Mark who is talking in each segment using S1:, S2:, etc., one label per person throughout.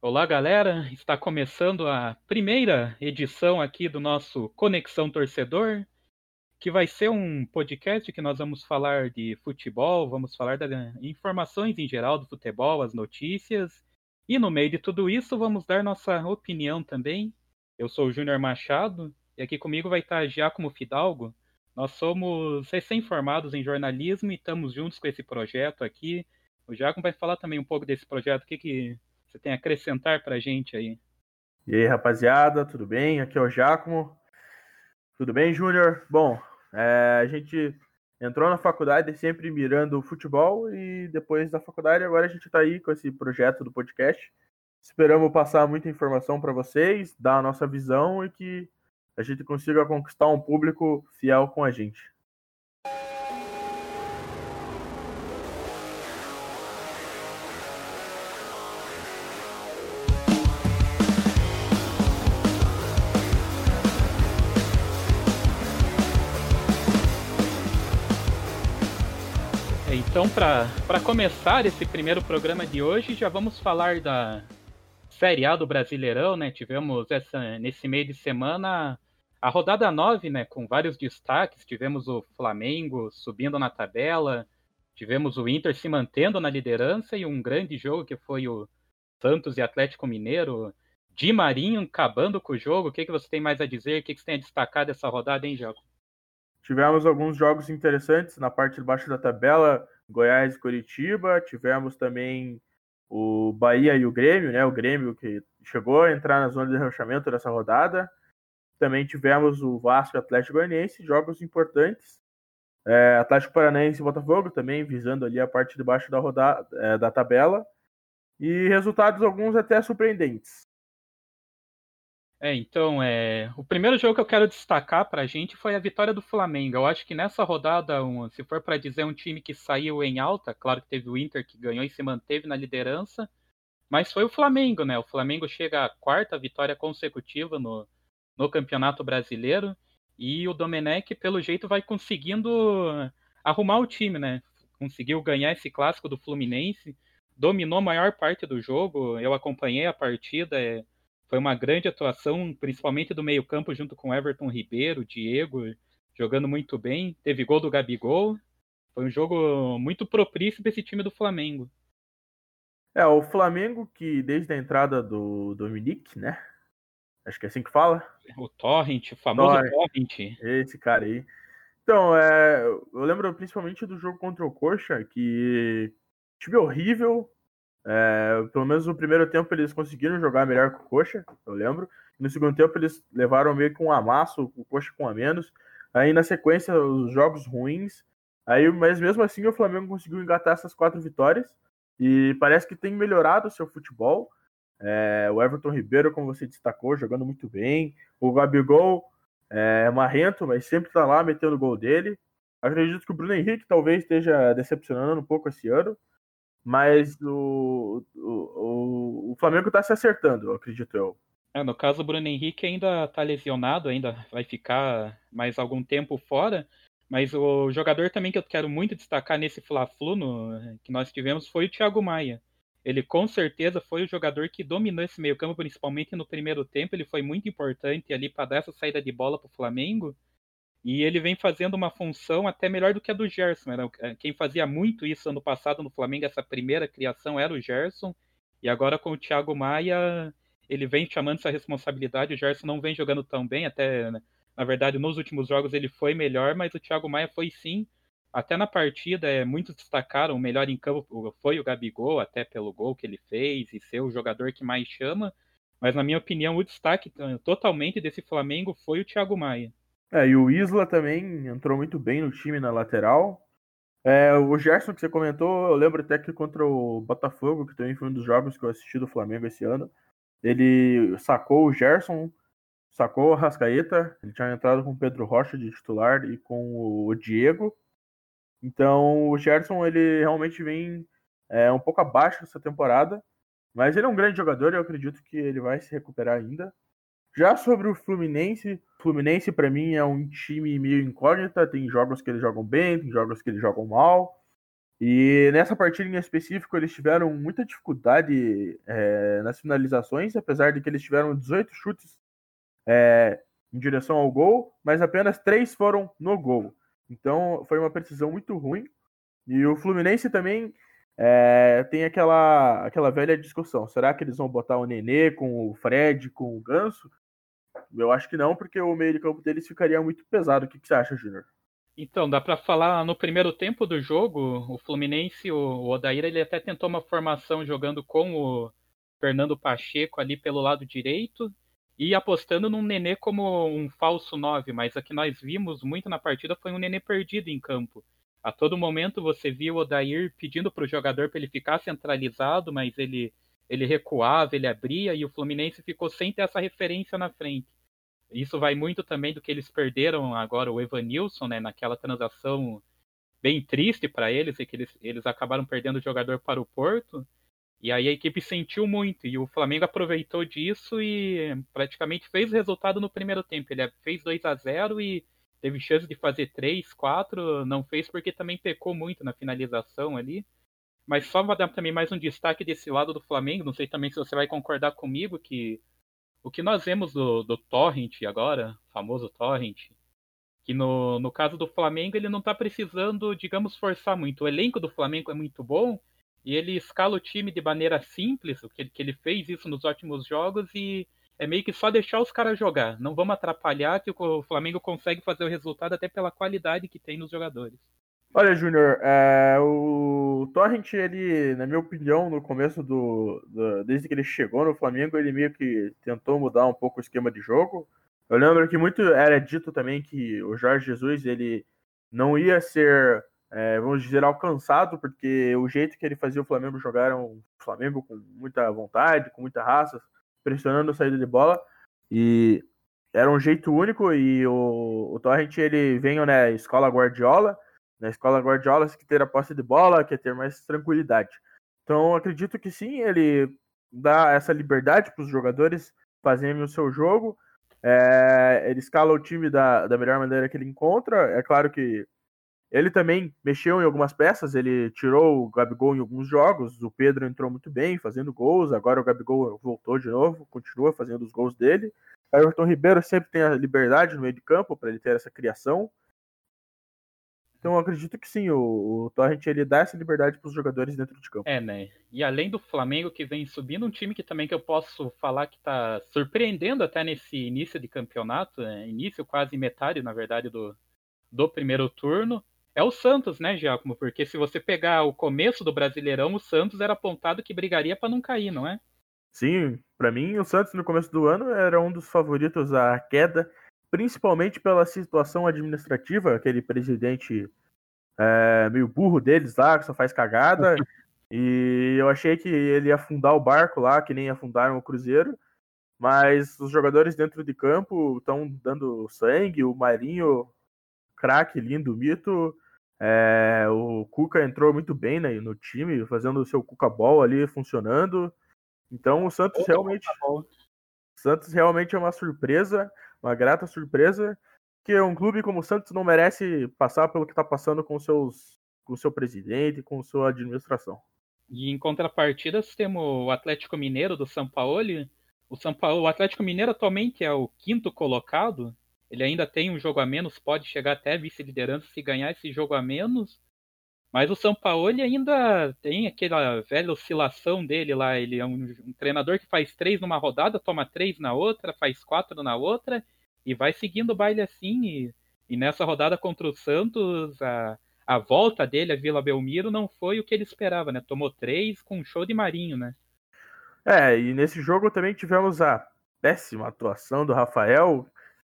S1: Olá, galera! Está começando a primeira edição aqui do nosso Conexão Torcedor, que vai ser um podcast que nós vamos falar de futebol, vamos falar das informações em geral do futebol, as notícias, e no meio de tudo isso vamos dar nossa opinião também. Eu sou o Júnior Machado e aqui comigo vai estar Giacomo Fidalgo. Nós somos recém-formados em jornalismo e estamos juntos com esse projeto aqui. O Giacomo vai falar também um pouco desse projeto, o que, que você tem a acrescentar para a gente aí?
S2: E aí, rapaziada, tudo bem? Aqui é o Giacomo. Tudo bem, Júnior? Bom, é, a gente entrou na faculdade sempre mirando o futebol e depois da faculdade agora a gente está aí com esse projeto do podcast. Esperamos passar muita informação para vocês, dar a nossa visão e que a gente consiga conquistar um público fiel com a gente.
S1: Então, para começar esse primeiro programa de hoje, já vamos falar da Série A do Brasileirão, né? Tivemos essa, nesse meio de semana a rodada 9, né? Com vários destaques. Tivemos o Flamengo subindo na tabela, tivemos o Inter se mantendo na liderança e um grande jogo que foi o Santos e Atlético Mineiro. Di Marinho acabando com o jogo. O que, que você tem mais a dizer? O que, que você tem a destacar dessa rodada, hein, Jaco?
S2: Tivemos alguns jogos interessantes na parte de baixo da tabela. Goiás e Curitiba. Tivemos também o Bahia e o Grêmio, né? O Grêmio que chegou a entrar na zona de rebaixamento dessa rodada. Também tivemos o Vasco e Atlético Goianiense, jogos importantes. É, Atlético Paranaense e Botafogo também visando ali a parte de baixo da rodada é, da tabela. E resultados alguns até surpreendentes.
S1: É, então, é, o primeiro jogo que eu quero destacar para a gente foi a vitória do Flamengo. Eu acho que nessa rodada, um, se for para dizer um time que saiu em alta, claro que teve o Inter que ganhou e se manteve na liderança, mas foi o Flamengo, né? O Flamengo chega à quarta vitória consecutiva no, no Campeonato Brasileiro e o Domenech, pelo jeito, vai conseguindo arrumar o time, né? Conseguiu ganhar esse clássico do Fluminense, dominou a maior parte do jogo. Eu acompanhei a partida. É, foi uma grande atuação, principalmente do meio-campo, junto com Everton Ribeiro, Diego, jogando muito bem. Teve gol do Gabigol. Foi um jogo muito propício para esse time do Flamengo.
S2: É, o Flamengo que desde a entrada do Dominique, né? Acho que é assim que fala.
S1: O Torrent, o famoso Torrent. Torrent.
S2: Esse cara aí. Então, é, eu lembro principalmente do jogo contra o Coxa, que time horrível, é, pelo menos no primeiro tempo eles conseguiram jogar melhor com o Coxa, eu lembro. No segundo tempo eles levaram meio com um amasso, o Coxa com a menos. Aí na sequência os jogos ruins. Aí, mas mesmo assim o Flamengo conseguiu engatar essas quatro vitórias e parece que tem melhorado o seu futebol. É, o Everton Ribeiro, como você destacou, jogando muito bem. O Gabigol é marrento, mas sempre tá lá metendo o gol dele. Acredito que o Bruno Henrique talvez esteja decepcionando um pouco esse ano. Mas o, o, o Flamengo está se acertando, acredito eu.
S1: É, no caso, o Bruno Henrique ainda está lesionado, ainda vai ficar mais algum tempo fora. Mas o jogador também que eu quero muito destacar nesse Fla-Flu que nós tivemos foi o Thiago Maia. Ele com certeza foi o jogador que dominou esse meio-campo, principalmente no primeiro tempo. Ele foi muito importante ali para dar essa saída de bola para o Flamengo. E ele vem fazendo uma função até melhor do que a do Gerson. Era é, quem fazia muito isso ano passado no Flamengo, essa primeira criação era o Gerson. E agora com o Thiago Maia, ele vem chamando essa responsabilidade. O Gerson não vem jogando tão bem, até né, na verdade nos últimos jogos ele foi melhor, mas o Thiago Maia foi sim. Até na partida, é, muitos destacaram o melhor em campo foi o Gabigol, até pelo gol que ele fez e ser o jogador que mais chama. Mas na minha opinião, o destaque totalmente desse Flamengo foi o Thiago Maia.
S2: É, e o Isla também entrou muito bem no time na lateral. É, o Gerson que você comentou, eu lembro até que contra o Botafogo, que também foi um dos jogos que eu assisti do Flamengo esse ano, ele sacou o Gerson, sacou o Rascaeta, ele tinha entrado com o Pedro Rocha de titular e com o Diego. Então o Gerson ele realmente vem é, um pouco abaixo dessa temporada, mas ele é um grande jogador e eu acredito que ele vai se recuperar ainda. Já sobre o Fluminense, Fluminense para mim é um time meio incógnita, tem jogos que eles jogam bem, tem jogos que eles jogam mal. E nessa partida em específico, eles tiveram muita dificuldade é, nas finalizações, apesar de que eles tiveram 18 chutes é, em direção ao gol, mas apenas três foram no gol. Então foi uma precisão muito ruim. E o Fluminense também é, tem aquela, aquela velha discussão: será que eles vão botar o Nenê com o Fred, com o Ganso? Eu acho que não, porque o meio de campo deles ficaria muito pesado. O que, que você acha, Júnior?
S1: Então, dá para falar no primeiro tempo do jogo, o Fluminense, o Odair, ele até tentou uma formação jogando com o Fernando Pacheco ali pelo lado direito e apostando num Nenê como um falso 9, mas a que nós vimos muito na partida foi um Nenê perdido em campo. A todo momento você viu o Odair pedindo para o jogador para ele ficar centralizado, mas ele, ele recuava, ele abria e o Fluminense ficou sem ter essa referência na frente. Isso vai muito também do que eles perderam agora o Evanilson, né, naquela transação bem triste para eles, e que eles, eles acabaram perdendo o jogador para o Porto. E aí a equipe sentiu muito, e o Flamengo aproveitou disso e praticamente fez o resultado no primeiro tempo. Ele fez 2 a 0 e teve chance de fazer 3, 4, não fez porque também pecou muito na finalização ali. Mas só vou dar também mais um destaque desse lado do Flamengo, não sei também se você vai concordar comigo que o que nós vemos do, do Torrent agora, famoso Torrent, que no, no caso do Flamengo ele não está precisando, digamos, forçar muito. O elenco do Flamengo é muito bom e ele escala o time de maneira simples, que, que ele fez isso nos últimos jogos e é meio que só deixar os caras jogar. Não vamos atrapalhar que o Flamengo consegue fazer o resultado até pela qualidade que tem nos jogadores.
S2: Olha, Júnior, é, o Torrent, ele, na minha opinião, no começo do, do, Desde que ele chegou no Flamengo, ele meio que tentou mudar um pouco o esquema de jogo. Eu lembro que muito era dito também que o Jorge Jesus ele não ia ser, é, vamos dizer, alcançado, porque o jeito que ele fazia o Flamengo jogar era um Flamengo com muita vontade, com muita raça, pressionando a saída de bola. E era um jeito único. E o, o Torrent ele veio na né, escola Guardiola na escola Guardiola, que ter a posse de bola, quer ter mais tranquilidade. Então, acredito que sim, ele dá essa liberdade para os jogadores fazerem o seu jogo. É, ele escala o time da, da melhor maneira que ele encontra. É claro que ele também mexeu em algumas peças, ele tirou o Gabigol em alguns jogos, o Pedro entrou muito bem, fazendo gols, agora o Gabigol voltou de novo, continua fazendo os gols dele. Everton Ribeiro sempre tem a liberdade no meio de campo para ele ter essa criação. Então eu acredito que sim, o, o Torrent ele dá essa liberdade para os jogadores dentro de campo.
S1: É, né? E além do Flamengo que vem subindo, um time que também que eu posso falar que está surpreendendo até nesse início de campeonato, né? início quase metade, na verdade, do, do primeiro turno, é o Santos, né, Giacomo? Porque se você pegar o começo do Brasileirão, o Santos era apontado que brigaria para não cair, não é?
S2: Sim, para mim o Santos no começo do ano era um dos favoritos à queda principalmente pela situação administrativa, aquele presidente é, meio burro deles lá, que só faz cagada. e eu achei que ele ia afundar o barco lá, que nem afundaram o Cruzeiro. Mas os jogadores dentro de campo estão dando sangue. O Marinho, craque, lindo, mito. É, o Cuca entrou muito bem né, no time, fazendo o seu Cuca Ball ali funcionando. Então o Santos realmente. Santos realmente é uma surpresa uma grata surpresa que um clube como o Santos não merece passar pelo que está passando com seus com seu presidente, com sua administração.
S1: E em contrapartida, temos o Atlético Mineiro do São Paulo. O, São Paulo, o Atlético Mineiro atualmente é o quinto colocado. Ele ainda tem um jogo a menos, pode chegar até vice-liderança se ganhar esse jogo a menos. Mas o São Paulo ainda tem aquela velha oscilação dele lá. Ele é um, um, treinador que faz três numa rodada, toma três na outra, faz quatro na outra e vai seguindo o baile assim. E, e nessa rodada contra o Santos, a, a volta dele a Vila Belmiro não foi o que ele esperava, né? Tomou três com um show de Marinho, né?
S2: É, e nesse jogo também tivemos a péssima atuação do Rafael,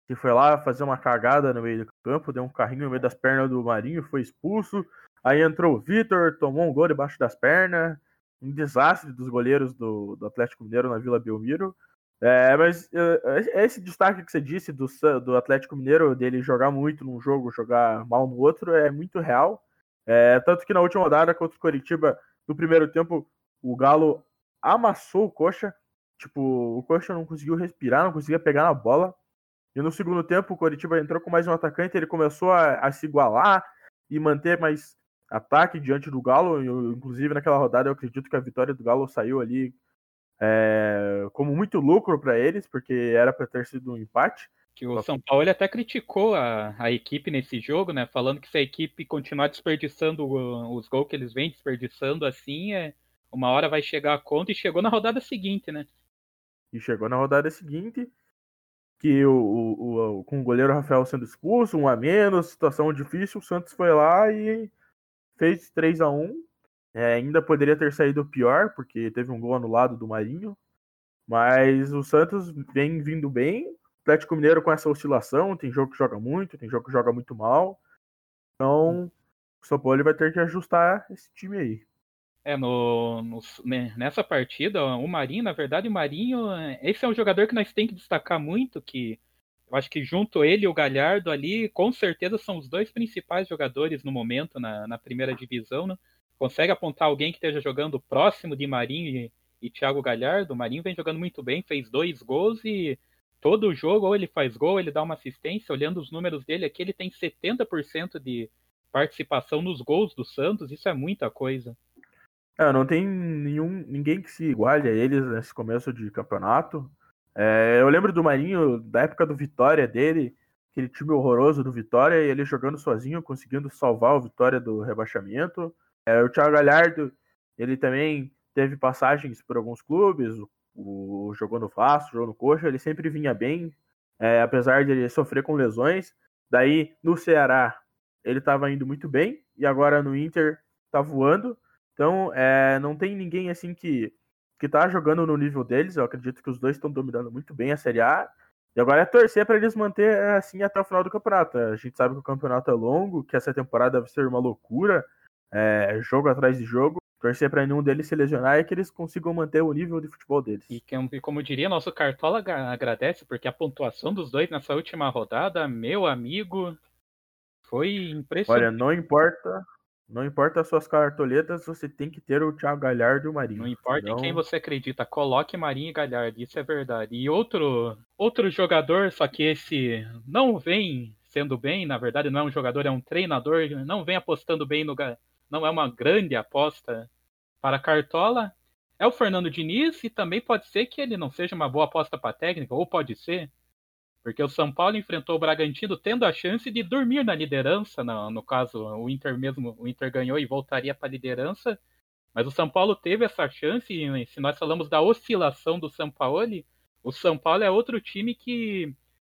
S2: que foi lá fazer uma cagada no meio do campo, deu um carrinho no meio das pernas do Marinho, foi expulso. Aí entrou o Vitor, tomou um gol debaixo das pernas. Um desastre dos goleiros do, do Atlético Mineiro na Vila Belmiro. É, mas é, esse destaque que você disse do, do Atlético Mineiro, dele jogar muito num jogo, jogar mal no outro, é muito real. É, tanto que na última rodada contra o Coritiba, no primeiro tempo, o Galo amassou o Coxa. Tipo, o Coxa não conseguiu respirar, não conseguia pegar na bola. E no segundo tempo, o Coritiba entrou com mais um atacante, ele começou a, a se igualar e manter mais ataque diante do Galo. Eu, inclusive, naquela rodada, eu acredito que a vitória do Galo saiu ali é, como muito lucro para eles, porque era para ter sido um empate.
S1: Que o São Paulo ele até criticou a, a equipe nesse jogo, né? Falando que se a equipe continuar desperdiçando os gols que eles vêm desperdiçando assim, é, uma hora vai chegar a conta e chegou na rodada seguinte, né?
S2: E chegou na rodada seguinte, que o, o, o, com o goleiro Rafael sendo expulso, um a menos, situação difícil, o Santos foi lá e fez 3 a 1 é, ainda poderia ter saído pior, porque teve um gol anulado do Marinho. Mas o Santos vem vindo bem. O Atlético Mineiro com essa oscilação, tem jogo que joga muito, tem jogo que joga muito mal. Então, o São Paulo vai ter que ajustar esse time aí.
S1: É, no, no, né, nessa partida, o Marinho, na verdade, o Marinho, esse é um jogador que nós temos que destacar muito, que eu acho que junto ele e o Galhardo ali, com certeza são os dois principais jogadores no momento na, na primeira divisão, né? Consegue apontar alguém que esteja jogando próximo de Marinho e, e Thiago Galhardo? O Marinho vem jogando muito bem, fez dois gols e todo jogo ou ele faz gol, ou ele dá uma assistência. Olhando os números dele aqui, ele tem 70% de participação nos gols do Santos, isso é muita coisa.
S2: É, não tem nenhum, ninguém que se iguale a eles nesse começo de campeonato. É, eu lembro do Marinho, da época do Vitória dele, aquele time horroroso do Vitória, e ele jogando sozinho, conseguindo salvar o Vitória do rebaixamento. É, o Thiago Galhardo, ele também teve passagens por alguns clubes, o, o jogou no Vasco, jogou no Coxa, ele sempre vinha bem, é, apesar de ele sofrer com lesões. Daí, no Ceará, ele estava indo muito bem, e agora no Inter está voando. Então, é, não tem ninguém assim que que tá jogando no nível deles. Eu acredito que os dois estão dominando muito bem a Série A. E agora é torcer para eles manter assim até o final do campeonato. A gente sabe que o campeonato é longo, que essa temporada vai ser uma loucura, é, jogo atrás de jogo. Torcer para nenhum deles se lesionar e que eles consigam manter o nível de futebol deles.
S1: E como eu diria, nosso Cartola agradece, porque a pontuação dos dois nessa última rodada, meu amigo, foi impressionante.
S2: Olha, não importa não importa as suas cartoletas, você tem que ter o Thiago Galhardo e o Marinho.
S1: Não importa em quem você acredita, coloque Marinho e Galhardo, isso é verdade. E outro, outro jogador, só que esse não vem sendo bem, na verdade não é um jogador, é um treinador, não vem apostando bem no não é uma grande aposta para Cartola, é o Fernando Diniz e também pode ser que ele não seja uma boa aposta para técnica, ou pode ser, porque o São Paulo enfrentou o Bragantino tendo a chance de dormir na liderança. No, no caso, o Inter mesmo, o Inter ganhou e voltaria para a liderança. Mas o São Paulo teve essa chance, e se nós falamos da oscilação do São Paulo, o São Paulo é outro time que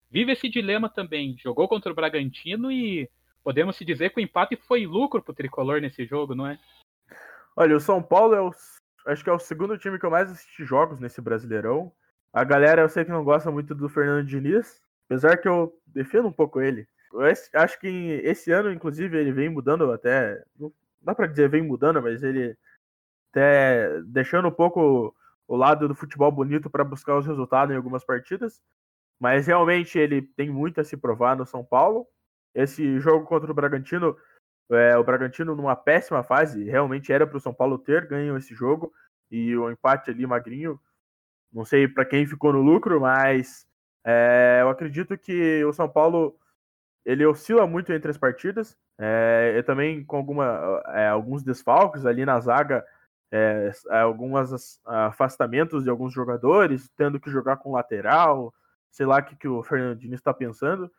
S1: vive esse dilema também. Jogou contra o Bragantino e podemos se dizer que o empate foi lucro para o tricolor nesse jogo, não é?
S2: Olha, o São Paulo é o, acho que é o segundo time que eu mais assisti jogos nesse Brasileirão. A galera, eu sei que não gosta muito do Fernando Diniz, apesar que eu defendo um pouco ele. Eu acho que esse ano, inclusive, ele vem mudando até. Não dá pra dizer vem mudando, mas ele até deixando um pouco o lado do futebol bonito para buscar os resultados em algumas partidas. Mas realmente ele tem muito a se provar no São Paulo. Esse jogo contra o Bragantino, é, o Bragantino numa péssima fase, realmente era para o São Paulo ter ganho esse jogo. E o empate ali magrinho não sei para quem ficou no lucro, mas é, eu acredito que o São Paulo ele oscila muito entre as partidas. É, também com alguma, é, alguns desfalques ali na zaga, é, alguns afastamentos de alguns jogadores, tendo que jogar com lateral, sei lá o que, que o Fernandinho está pensando.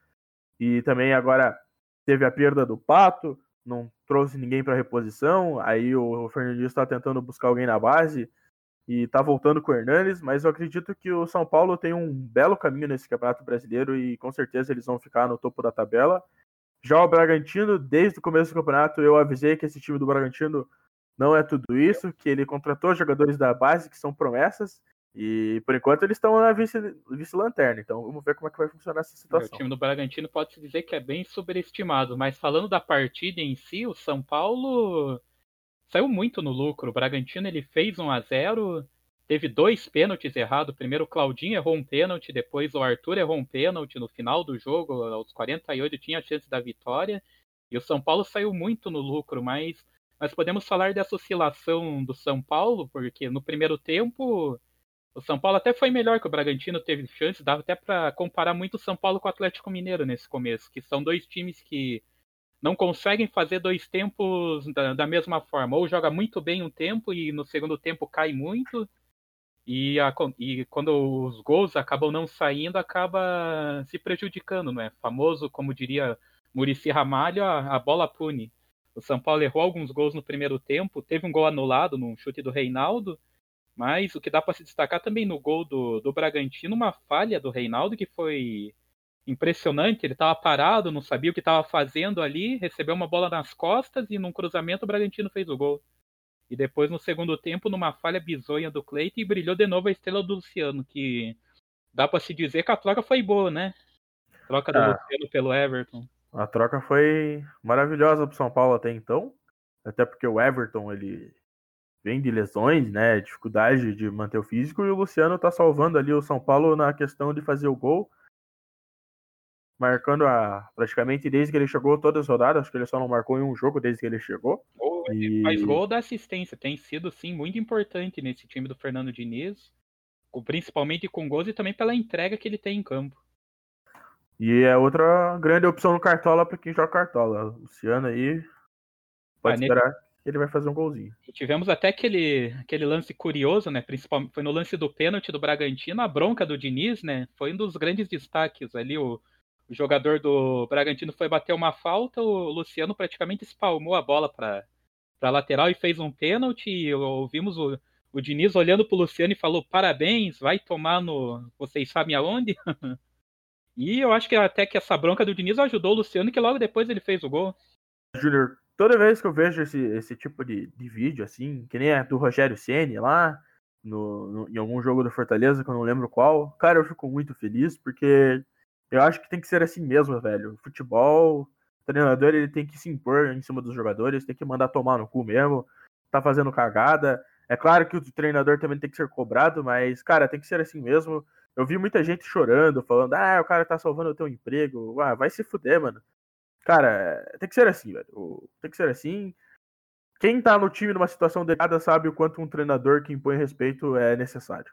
S2: E também agora teve a perda do Pato, não trouxe ninguém para reposição, aí o Fernandinho está tentando buscar alguém na base e tá voltando com o Hernanes, mas eu acredito que o São Paulo tem um belo caminho nesse Campeonato Brasileiro e com certeza eles vão ficar no topo da tabela. Já o Bragantino, desde o começo do campeonato, eu avisei que esse time do Bragantino não é tudo isso, que ele contratou jogadores da base que são promessas e por enquanto eles estão na vice-lanterna, então vamos ver como é que vai funcionar essa situação.
S1: O time do Bragantino pode-se dizer que é bem sobreestimado, mas falando da partida em si, o São Paulo saiu muito no lucro. O Bragantino ele fez 1 a 0 teve dois pênaltis errados. Primeiro o Claudinho errou um pênalti, depois o Arthur errou um pênalti no final do jogo, aos 48 tinha a chance da vitória. E o São Paulo saiu muito no lucro, mas nós podemos falar dessa oscilação do São Paulo, porque no primeiro tempo o São Paulo até foi melhor que o Bragantino, teve chance, dava até para comparar muito o São Paulo com o Atlético Mineiro nesse começo, que são dois times que não conseguem fazer dois tempos da, da, mesma forma. Ou joga muito bem um tempo e no segundo tempo cai muito. E, a, e quando os gols acabam não saindo, acaba se prejudicando, não é? Famoso, como diria Murici Ramalho, a, a bola pune. O São Paulo errou alguns gols no primeiro tempo, teve um gol anulado num chute do Reinaldo, mas o que dá para se destacar também no gol do, do Bragantino, uma falha do Reinaldo que foi impressionante. Ele estava parado, não sabia o que estava fazendo ali, recebeu uma bola nas costas e num cruzamento o Bragantino fez o gol. E depois, no segundo tempo, numa falha bizonha do Cleiton, e brilhou de novo a estrela do Luciano, que dá para se dizer que a troca foi boa, né? Troca do ah. Luciano pelo Everton.
S2: A troca foi maravilhosa pro São Paulo até então. Até porque o Everton, ele vem de lesões, né? Dificuldade de manter o físico. E o Luciano tá salvando ali o São Paulo na questão de fazer o gol. Marcando a, praticamente desde que ele chegou todas as rodadas. Acho que ele só não marcou em um jogo desde que ele chegou.
S1: Oh, e... Faz gol da assistência. Tem sido, sim, muito importante nesse time do Fernando Diniz. Principalmente com gols e também pela entrega que ele tem em campo.
S2: E é outra grande opção no Cartola para quem joga Cartola. Luciano aí pode ah, esperar que ele vai fazer um golzinho.
S1: E tivemos até aquele, aquele lance curioso, né? Principalmente foi no lance do pênalti do Bragantino, a bronca do Diniz, né? Foi um dos grandes destaques ali. O, o jogador do Bragantino foi bater uma falta, o Luciano praticamente espalmou a bola para para lateral e fez um pênalti. E ouvimos o, o Diniz olhando para o Luciano e falou: parabéns, vai tomar no. Vocês sabem aonde? E eu acho que até que essa bronca do Diniz ajudou o Luciano, que logo depois ele fez o gol.
S2: Júnior, toda vez que eu vejo esse, esse tipo de, de vídeo, assim, que nem a do Rogério Ceni lá, no, no, em algum jogo do Fortaleza, que eu não lembro qual, cara, eu fico muito feliz, porque eu acho que tem que ser assim mesmo, velho. Futebol, o treinador, ele tem que se impor em cima dos jogadores, tem que mandar tomar no cu mesmo, tá fazendo cagada. É claro que o treinador também tem que ser cobrado, mas, cara, tem que ser assim mesmo. Eu vi muita gente chorando, falando, ah, o cara tá salvando o teu emprego. Ah, vai se fuder, mano. Cara, tem que ser assim, velho. Tem que ser assim. Quem tá no time numa situação delicada sabe o quanto um treinador que impõe respeito é necessário.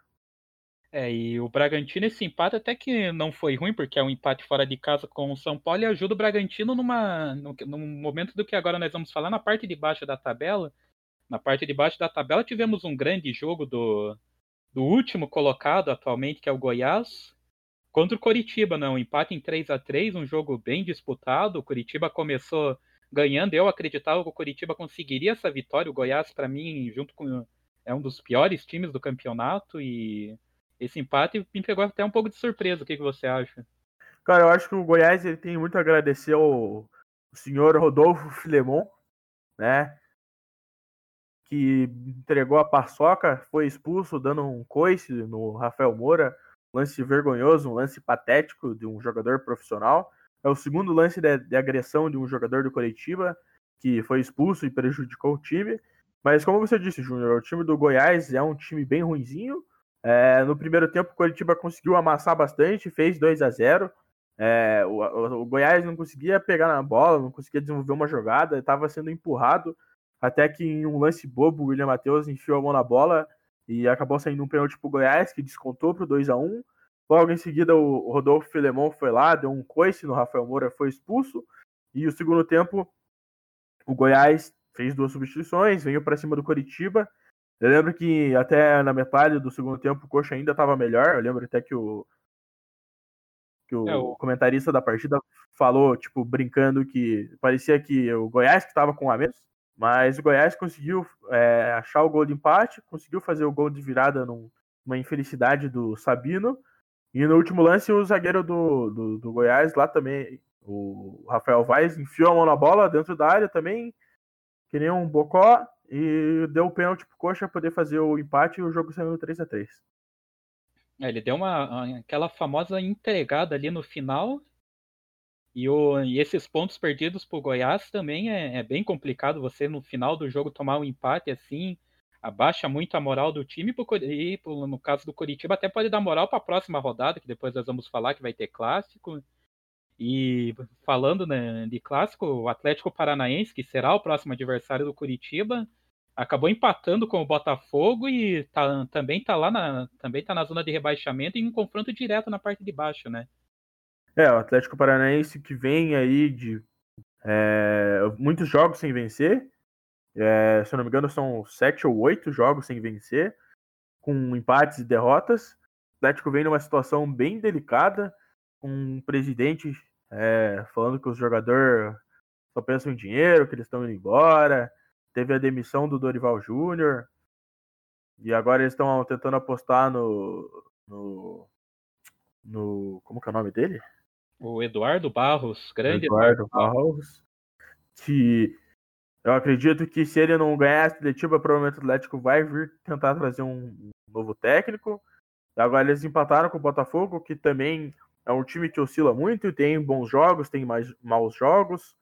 S1: É, e o Bragantino, esse empate até que não foi ruim, porque é um empate fora de casa com o São Paulo e ajuda o Bragantino numa, num momento do que agora nós vamos falar na parte de baixo da tabela. Na parte de baixo da tabela tivemos um grande jogo do, do último colocado atualmente, que é o Goiás, contra o Coritiba, não, né? empate em 3 a 3 um jogo bem disputado. O Coritiba começou ganhando, eu acreditava que o Coritiba conseguiria essa vitória. O Goiás, para mim, junto com é um dos piores times do campeonato e esse empate me pegou até um pouco de surpresa. O que, que você acha?
S2: Cara, eu acho que o Goiás ele tem muito a agradecer ao senhor Rodolfo Filemon, né? que entregou a paçoca, foi expulso dando um coice no Rafael Moura, lance vergonhoso, um lance patético de um jogador profissional. É o segundo lance de, de agressão de um jogador do Curitiba que foi expulso e prejudicou o time. Mas como você disse, Júnior, o time do Goiás é um time bem ruinzinho. É, no primeiro tempo, o Curitiba conseguiu amassar bastante, fez 2 a 0 é, o, o, o, Goiás não conseguia pegar na bola, não conseguia desenvolver uma jogada, estava sendo empurrado até que em um lance bobo, o William Matheus enfiou a mão na bola e acabou saindo um pênalti pro Goiás, que descontou pro 2 a 1 Logo em seguida, o Rodolfo Filemon foi lá, deu um coice no Rafael Moura, foi expulso. E o segundo tempo, o Goiás fez duas substituições, veio para cima do Coritiba. Eu lembro que até na metade do segundo tempo o Coxa ainda estava melhor. Eu lembro até que o que o, é, o, comentarista da partida falou, tipo, brincando que parecia que o Goiás que estava com a menos. Mas o Goiás conseguiu é, achar o gol de empate, conseguiu fazer o gol de virada numa infelicidade do Sabino. E no último lance, o zagueiro do, do, do Goiás, lá também, o Rafael Vaz, enfiou a mão na bola dentro da área também, que nem um bocó, e deu o pênalti pro Coxa poder fazer o empate e o jogo saiu no 3 a 3
S1: é, Ele deu uma aquela famosa entregada ali no final. E, o, e esses pontos perdidos para o Goiás também é, é, bem complicado você no final do jogo tomar um empate assim, abaixa muito a moral do time pro, e no caso do Curitiba até pode dar moral para a próxima rodada, que depois nós vamos falar que vai ter clássico. E falando né, de clássico, o Atlético Paranaense, que será o próximo adversário do Curitiba, acabou empatando com o Botafogo e tá, também está lá na, também tá na zona de rebaixamento em um confronto direto na parte de baixo, né?
S2: É, o Atlético Paranaense que vem aí de É, muitos jogos sem vencer. É, se eu não me engano, são sete ou oito jogos sem vencer, com empates e derrotas. O Atlético vem numa situação bem delicada, com um presidente é, falando que os jogadores só pensam em dinheiro, que eles estão indo embora. Teve a demissão do Dorival Júnior. E agora eles estão tentando apostar no, no, no. Como que é o nome dele?
S1: O Eduardo Barros, grande
S2: Eduardo, Eduardo Barros. Que eu acredito que se ele não ganhar a seletiva, provavelmente o Atlético vai vir tentar trazer um novo técnico. Agora eles empataram com o Botafogo, que também é um time que oscila muito, tem bons jogos, tem mais maus jogos.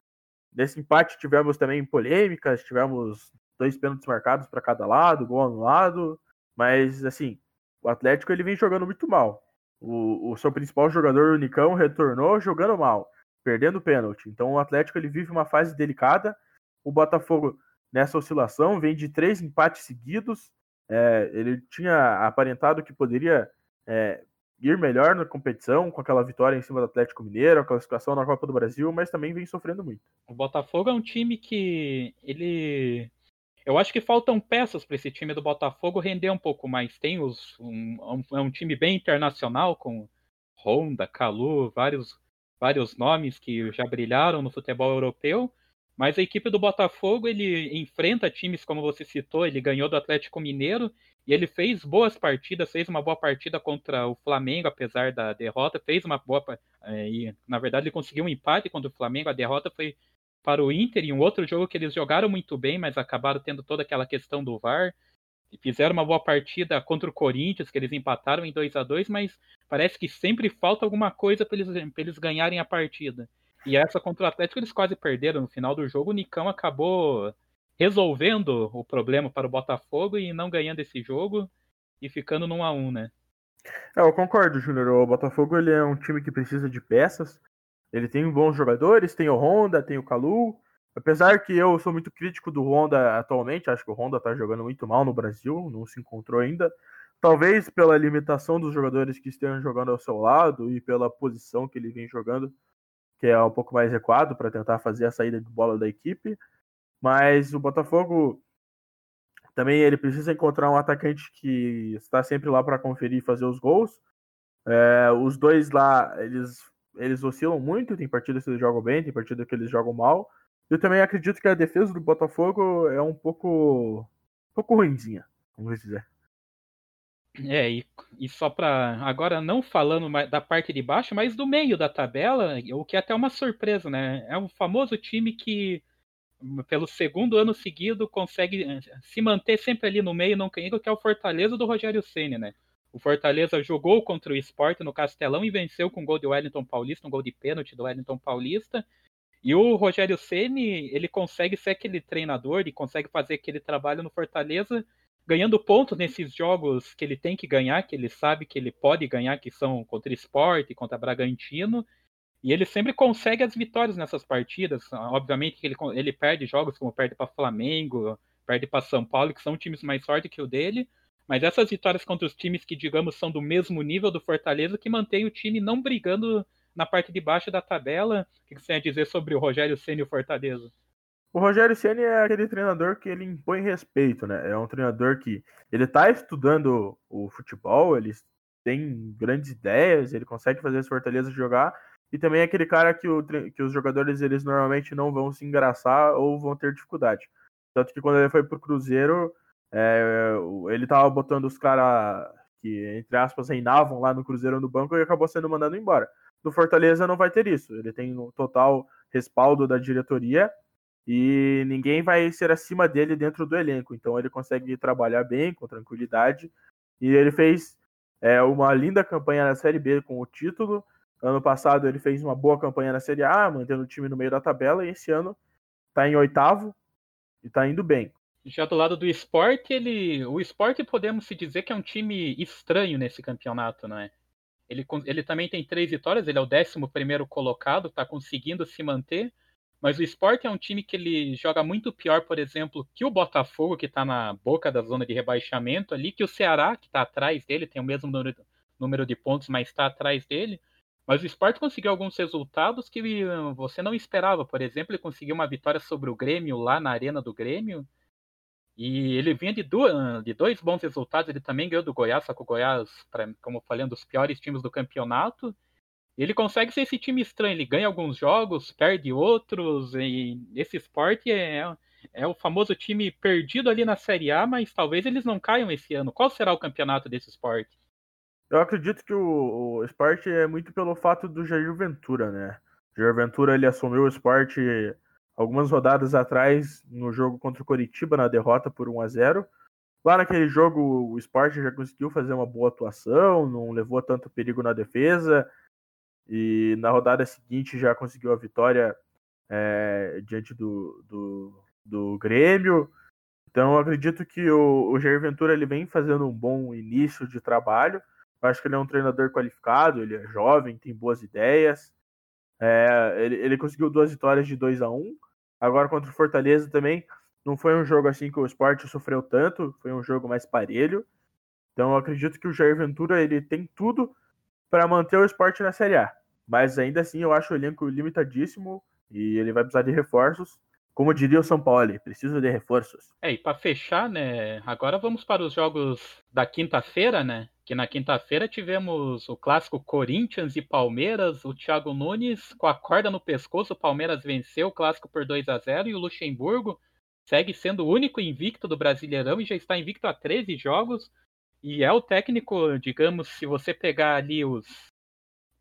S2: Nesse empate tivemos também polêmicas, tivemos dois pênaltis marcados para cada lado, gol anulado, mas assim, o Atlético ele vem jogando muito mal. O, o seu principal jogador, o Nicão, retornou jogando mal, perdendo pênalti. Então o Atlético ele vive uma fase delicada. O Botafogo nessa oscilação vem de três empates seguidos. É, ele tinha aparentado que poderia é, ir melhor na competição, com aquela vitória em cima do Atlético Mineiro, a classificação na Copa do Brasil, mas também vem sofrendo muito.
S1: O Botafogo é um time que ele eu acho que faltam peças para esse time do Botafogo render um pouco mais. Tem os um, é um time bem internacional com Honda, Calu, vários vários nomes que já brilharam no futebol europeu. Mas a equipe do Botafogo ele enfrenta times como você citou, ele ganhou do Atlético Mineiro e ele fez boas partidas, fez uma boa partida contra o Flamengo, apesar da derrota, fez uma boa. É, e, na verdade, ele conseguiu um empate contra o Flamengo, a derrota foi para o Inter, e um outro jogo que eles jogaram muito bem, mas acabaram tendo toda aquela questão do VAR. E fizeram uma boa partida contra o Corinthians, que eles empataram em 2 a 2 mas parece que sempre falta alguma coisa para eles, eles ganharem a partida. E essa contra o Atlético eles quase perderam. No final do jogo, o Nicão acabou resolvendo o problema para o Botafogo e não ganhando esse jogo e ficando num a um, né?
S2: É, eu concordo, Júnior. O Botafogo ele é um time que precisa de peças. Ele tem bons jogadores, tem o Honda, tem o Calu. Apesar que eu sou muito crítico do Honda atualmente, acho que o Honda tá jogando muito mal no Brasil, não se encontrou ainda. Talvez pela limitação dos jogadores que estejam jogando ao seu lado e pela posição que ele vem jogando, que é um pouco mais recuado para tentar fazer a saída de bola da equipe. Mas o Botafogo também ele precisa encontrar um atacante que está sempre lá para conferir e fazer os gols. É, os dois lá, eles, eles oscilam muito, tem partidas que eles jogam bem, tem partidas que eles jogam mal. Eu também acredito que a defesa do Botafogo é um pouco, um pouco ruimzinha, vamos dizer.
S1: É, e, e só para agora não falando da parte de baixo, mas do meio da tabela, o que é até uma surpresa, né? É um famoso time que pelo segundo ano seguido, consegue eh, se manter sempre ali no meio, não caindo, que é o Fortaleza do Rogério Ceni, né? O Fortaleza jogou contra o Sport no Castelão e venceu com um gol de Wellington Paulista, um gol de pênalti do Wellington Paulista. E o Rogério Ceni, ele consegue ser aquele treinador e consegue fazer aquele trabalho no Fortaleza, ganhando pontos nesses jogos que ele tem que ganhar, que ele sabe que ele pode ganhar, que são contra o Sport, contra Bragantino, e ele sempre consegue as vitórias nessas partidas. Obviamente que ele, ele perde jogos como perde para Flamengo, perde para São Paulo, que são times mais fortes que o dele. Mas essas vitórias contra os times que, digamos, são do mesmo nível do Fortaleza, que mantém o time não brigando na parte de baixo da tabela. O que você tem a dizer sobre o Rogério Senna e o Fortaleza?
S2: O Rogério Ceni é aquele treinador que ele impõe respeito, né? É um treinador que ele tá estudando o futebol, ele tem grandes ideias, ele consegue fazer as Fortaleza jogar, e também é aquele cara que, o, que os jogadores eles normalmente não vão se engraçar ou vão ter dificuldade. Tanto que quando ele foi pro Cruzeiro, é, ele tava botando os caras que, entre aspas, reinavam lá no Cruzeiro no banco e acabou sendo mandado embora. No Fortaleza não vai ter isso. Ele tem o total respaldo da diretoria e ninguém vai ser acima dele dentro do elenco. Então ele consegue trabalhar bem, com tranquilidade. E ele fez é, uma linda campanha na Série B com o título. Ano passado ele fez uma boa campanha na Série A, mantendo o time no meio da tabela, e esse ano está em oitavo e está indo bem.
S1: Já do lado do esporte, ele, o esporte podemos se dizer que é um time estranho nesse campeonato, não é? Ele, ele também tem três vitórias, ele é o décimo primeiro colocado, está conseguindo se manter, mas o esporte é um time que ele joga muito pior, por exemplo, que o Botafogo, que está na boca da zona de rebaixamento ali, que o Ceará, que está atrás dele, tem o mesmo número, número de pontos, mas está atrás dele. Mas o Sport conseguiu alguns resultados que você não esperava. Por exemplo, ele conseguiu uma vitória sobre o Grêmio lá na Arena do Grêmio. E ele vinha de, duas, de dois bons resultados. Ele também ganhou do Goiás, só que o Goiás, pra, como eu falei, é um dos piores times do campeonato. Ele consegue ser esse time estranho. Ele ganha alguns jogos, perde outros. E esse esporte é, é o famoso time perdido ali na Série A, mas talvez eles não caiam esse ano. Qual será o campeonato desse esporte?
S2: Eu acredito que o, o esporte é muito pelo fato do Jair Ventura, né? O Jair Ventura ele assumiu o esporte algumas rodadas atrás no jogo contra o Coritiba, na derrota por 1 a 0 Lá naquele jogo, o esporte já conseguiu fazer uma boa atuação, não levou tanto perigo na defesa. E na rodada seguinte já conseguiu a vitória é, diante do, do, do Grêmio. Então acredito que o, o Jair Ventura ele vem fazendo um bom início de trabalho. Eu acho que ele é um treinador qualificado, ele é jovem, tem boas ideias. É, ele, ele, conseguiu duas vitórias de 2 a 1 um. Agora contra o Fortaleza também não foi um jogo assim que o esporte sofreu tanto, foi um jogo mais parelho. Então eu acredito que o Jair Ventura ele tem tudo para manter o esporte na Série A. Mas ainda assim eu acho o elenco limitadíssimo e ele vai precisar de reforços. Como diria o São Paulo, precisa de reforços.
S1: É, e para fechar, né? Agora vamos para os jogos da quinta-feira, né? Que na quinta-feira tivemos o clássico Corinthians e Palmeiras. O Thiago Nunes, com a corda no pescoço, o Palmeiras venceu o clássico por 2 a 0 e o Luxemburgo segue sendo o único invicto do Brasileirão e já está invicto a 13 jogos. E é o técnico, digamos, se você pegar ali os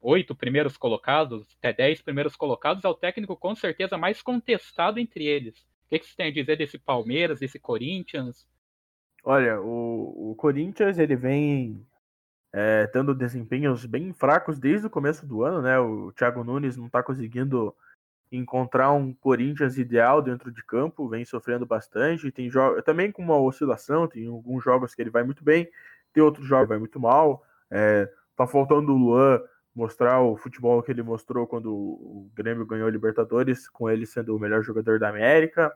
S1: oito primeiros colocados, até dez primeiros colocados, é o técnico com certeza mais contestado entre eles. O que, que você tem a dizer desse Palmeiras, desse Corinthians?
S2: Olha, o, o Corinthians ele vem é, tendo desempenhos bem fracos desde o começo do ano, né? O Thiago Nunes não está conseguindo encontrar um Corinthians ideal dentro de campo, vem sofrendo bastante. Tem jogos também com uma oscilação, tem alguns jogos que ele vai muito bem, tem outros jogos que vai muito mal. É, tá faltando o Luan mostrar o futebol que ele mostrou quando o Grêmio ganhou a Libertadores, com ele sendo o melhor jogador da América.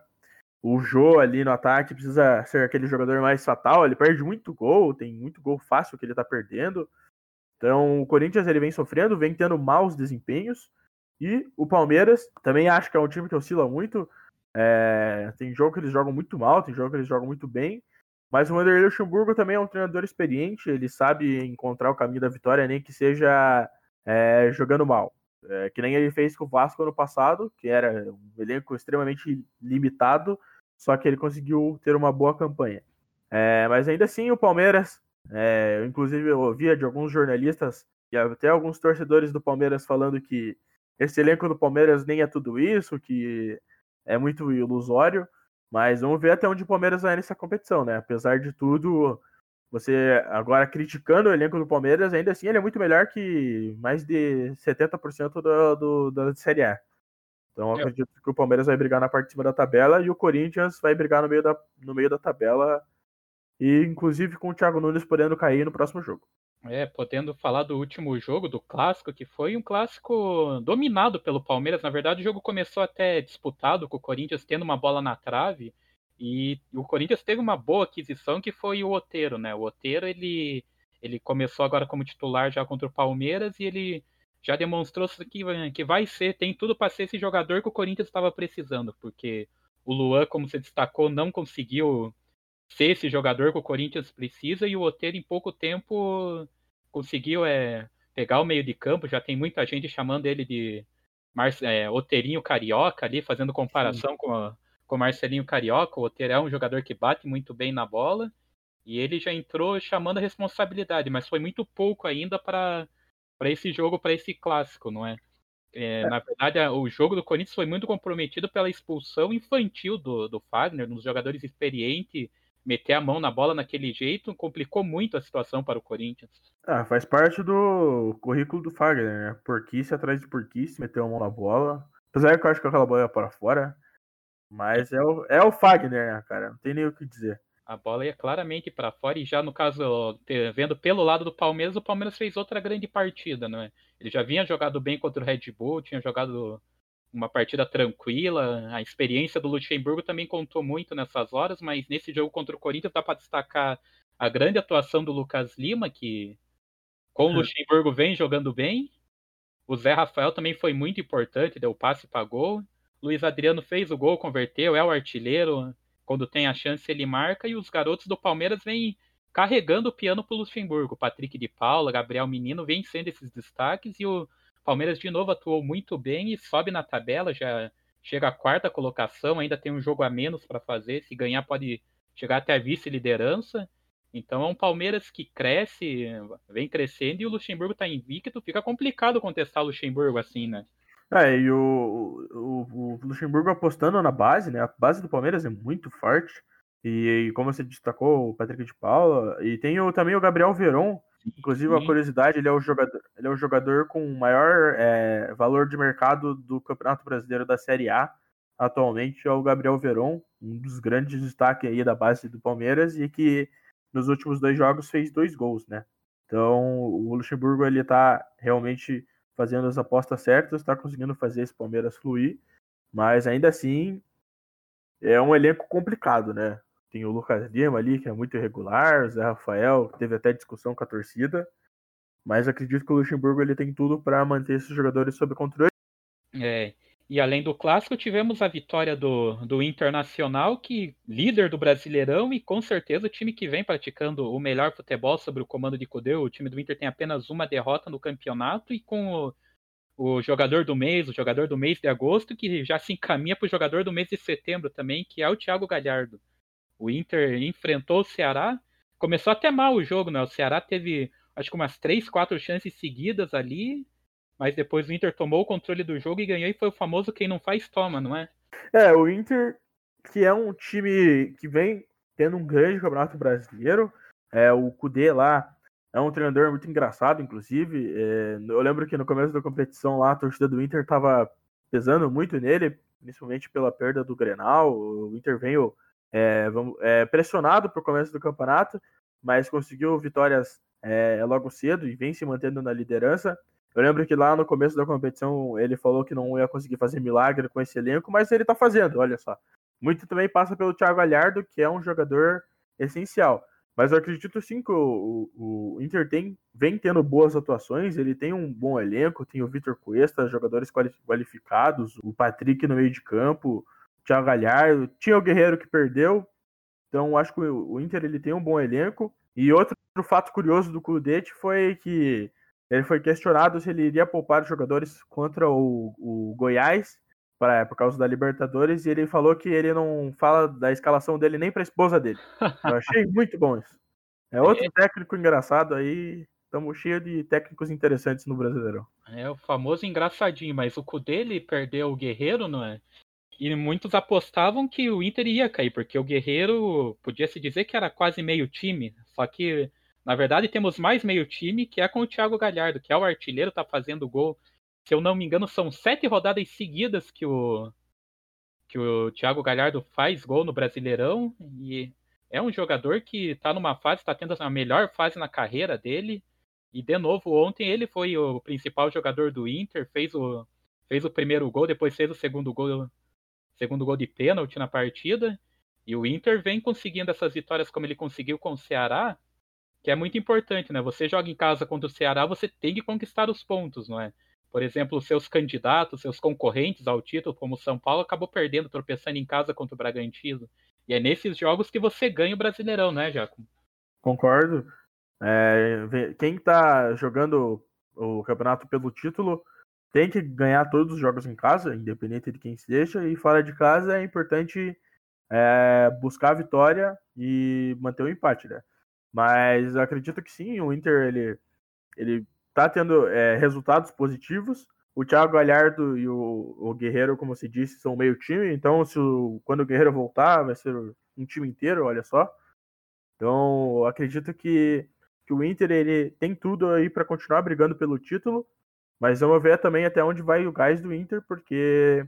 S2: O Jô ali no ataque precisa ser aquele jogador mais fatal, ele perde muito gol, tem muito gol fácil que ele tá perdendo. Então o Corinthians ele vem sofrendo, vem tendo maus desempenhos. E o Palmeiras também acho que é um time que oscila muito. É, tem jogo que eles jogam muito mal, tem jogo que eles jogam muito bem. Mas o Wanderlei Luxemburgo também é um treinador experiente, ele sabe encontrar o caminho da vitória, nem que seja é, jogando mal. É, que nem ele fez com o Vasco ano passado, que era um elenco extremamente limitado, só que ele conseguiu ter uma boa campanha. É, mas ainda assim, o Palmeiras, é, inclusive eu ouvia de alguns jornalistas e até alguns torcedores do Palmeiras falando que esse elenco do Palmeiras nem é tudo isso, que é muito ilusório. Mas vamos ver até onde o Palmeiras vai nessa competição, né? Apesar de tudo, você agora criticando o elenco do Palmeiras, ainda assim ele é muito melhor que mais de 70% do, do, da Série A. Então eu acredito que o Palmeiras vai brigar na parte de cima da tabela e o Corinthians vai brigar no meio da, no meio da tabela. E inclusive com o Thiago Nunes podendo cair no próximo jogo.
S1: É, podendo falar do último jogo, do clássico, que foi um clássico dominado pelo Palmeiras. Na verdade, o jogo começou até disputado, com o Corinthians tendo uma bola na trave. E o Corinthians teve uma boa aquisição que foi o Oteiro, né? O Oteiro, ele, ele começou agora como titular já contra o Palmeiras e ele já demonstrou que, que vai ser, tem tudo para ser esse jogador que o Corinthians estava precisando, porque o Luan, como você destacou, não conseguiu ser esse jogador que o Corinthians precisa e o Oteiro em pouco tempo conseguiu é, pegar o meio de campo, já tem muita gente chamando ele de Mar é, Oteirinho Carioca ali, fazendo comparação Sim. com a, com o Marcelinho Carioca. O Otero é um jogador que bate muito bem na bola e ele já entrou chamando a responsabilidade, mas foi muito pouco ainda para esse jogo, para esse clássico, não é? É, é. Na verdade, o jogo do Corinthians foi muito comprometido pela expulsão infantil do, do Fagner, nos jogadores experientes, meter a mão na bola naquele jeito complicou muito a situação para o Corinthians.
S2: Ah, faz parte do currículo do Fagner, né? Porquice atrás de porquice, meteu a mão na bola. Apesar que eu acho que aquela bola ia para fora, mas é o, é o Fagner, né, cara? Não tem nem o que dizer.
S1: A bola ia claramente para fora e já no caso, vendo pelo lado do Palmeiras, o Palmeiras fez outra grande partida, não é? Ele já vinha jogado bem contra o Red Bull, tinha jogado uma partida tranquila. A experiência do Luxemburgo também contou muito nessas horas, mas nesse jogo contra o Corinthians dá para destacar a grande atuação do Lucas Lima, que com o Luxemburgo vem jogando bem, O Zé Rafael também foi muito importante, deu passe para gol. Luiz Adriano fez o gol, converteu, é o artilheiro. Quando tem a chance, ele marca. E os garotos do Palmeiras vêm carregando o piano para o Luxemburgo. Patrick de Paula, Gabriel Menino vem sendo esses destaques. E o Palmeiras de novo atuou muito bem e sobe na tabela, já chega à quarta colocação. Ainda tem um jogo a menos para fazer. Se ganhar, pode chegar até a vice-liderança. Então é um Palmeiras que cresce, vem crescendo e o Luxemburgo está invicto. Fica complicado contestar o Luxemburgo assim, né?
S2: É, e o, o, o, Luxemburgo apostando na base, né? A base do Palmeiras é muito forte. E, e como você destacou, o Patrick de Paula. E tem o, também o Gabriel Veron. Inclusive, Sim. a curiosidade, ele é o jogador, ele é o jogador com o maior é, valor de mercado do Campeonato Brasileiro da Série A. Atualmente é o Gabriel Veron, um dos grandes destaques aí da base do Palmeiras e que nos últimos dois jogos fez dois gols, né? Então, o Luxemburgo ele tá realmente fazendo as apostas certas, está conseguindo fazer esse Palmeiras fluir, mas ainda assim é um elenco complicado, né? Tem o Lucas Lima ali, que é muito irregular, o Zé Rafael, teve até discussão com a torcida, mas acredito que o Luxemburgo ele tem tudo para manter esses jogadores sob controle.
S1: É, e além do clássico, tivemos a vitória do, do Internacional, que líder do Brasileirão e com certeza o time que vem praticando o melhor futebol sobre o comando de Cudeu. O time do Inter tem apenas uma derrota no campeonato e com o, o jogador do mês, o jogador do mês de agosto, que já se encaminha para o jogador do mês de setembro também, que é o Thiago Galhardo. O Inter enfrentou o Ceará, começou até mal o jogo, né? O Ceará teve acho que umas três, quatro chances seguidas ali, mas depois o Inter tomou o controle do jogo e ganhou e foi o famoso quem não faz toma, não é?
S2: É, o Inter, que é um time que vem tendo um grande campeonato brasileiro, é, o Kudê lá é um treinador muito engraçado, inclusive. É, eu lembro que no começo da competição lá, a torcida do Inter estava pesando muito nele, principalmente pela perda do Grenal. O Inter veio é, vamos, é, pressionado para o começo do campeonato, mas conseguiu vitórias é, logo cedo e vem se mantendo na liderança. Eu lembro que lá no começo da competição ele falou que não ia conseguir fazer milagre com esse elenco, mas ele tá fazendo, olha só. Muito também passa pelo Thiago Galhardo, que é um jogador essencial. Mas eu acredito sim que o, o, o Inter tem, vem tendo boas atuações, ele tem um bom elenco, tem o Vitor Cuesta, jogadores qualificados, o Patrick no meio de campo, o Thiago Galhardo, tinha o Guerreiro que perdeu. Então acho que o, o Inter ele tem um bom elenco. E outro fato curioso do Cludete foi que ele foi questionado se ele iria poupar os jogadores contra o, o Goiás pra, por causa da Libertadores e ele falou que ele não fala da escalação dele nem para a esposa dele. Eu achei muito bom isso. É outro é. técnico engraçado aí. Estamos cheios de técnicos interessantes no Brasileirão.
S1: É o famoso engraçadinho, mas o cu dele perdeu o Guerreiro, não é? E muitos apostavam que o Inter ia cair, porque o Guerreiro podia se dizer que era quase meio time, só que na verdade, temos mais meio time, que é com o Thiago Galhardo, que é o artilheiro, tá fazendo gol. Se eu não me engano, são sete rodadas seguidas que o que o Thiago Galhardo faz gol no Brasileirão e é um jogador que está numa fase, está tendo a melhor fase na carreira dele. E de novo, ontem ele foi o principal jogador do Inter, fez o, fez o primeiro gol, depois fez o segundo gol, segundo gol de pênalti na partida. E o Inter vem conseguindo essas vitórias como ele conseguiu com o Ceará, que é muito importante, né? Você joga em casa contra o Ceará, você tem que conquistar os pontos, não é? Por exemplo, seus candidatos, seus concorrentes ao título, como o São Paulo, acabou perdendo, tropeçando em casa contra o Bragantino. E é nesses jogos que você ganha o Brasileirão, né, Jaco?
S2: Concordo. É, quem está jogando o campeonato pelo título tem que ganhar todos os jogos em casa, independente de quem seja, e fora de casa é importante é, buscar a vitória e manter o empate, né? Mas acredito que sim, o Inter ele, ele tá tendo é, resultados positivos. O Thiago Galhardo e o, o, Guerreiro, como você disse, são meio time, então se o, quando o Guerreiro voltar, vai ser um time inteiro, olha só. Então, acredito que, que o Inter ele tem tudo aí para continuar brigando pelo título, mas vamos ver também até onde vai o gás do Inter, porque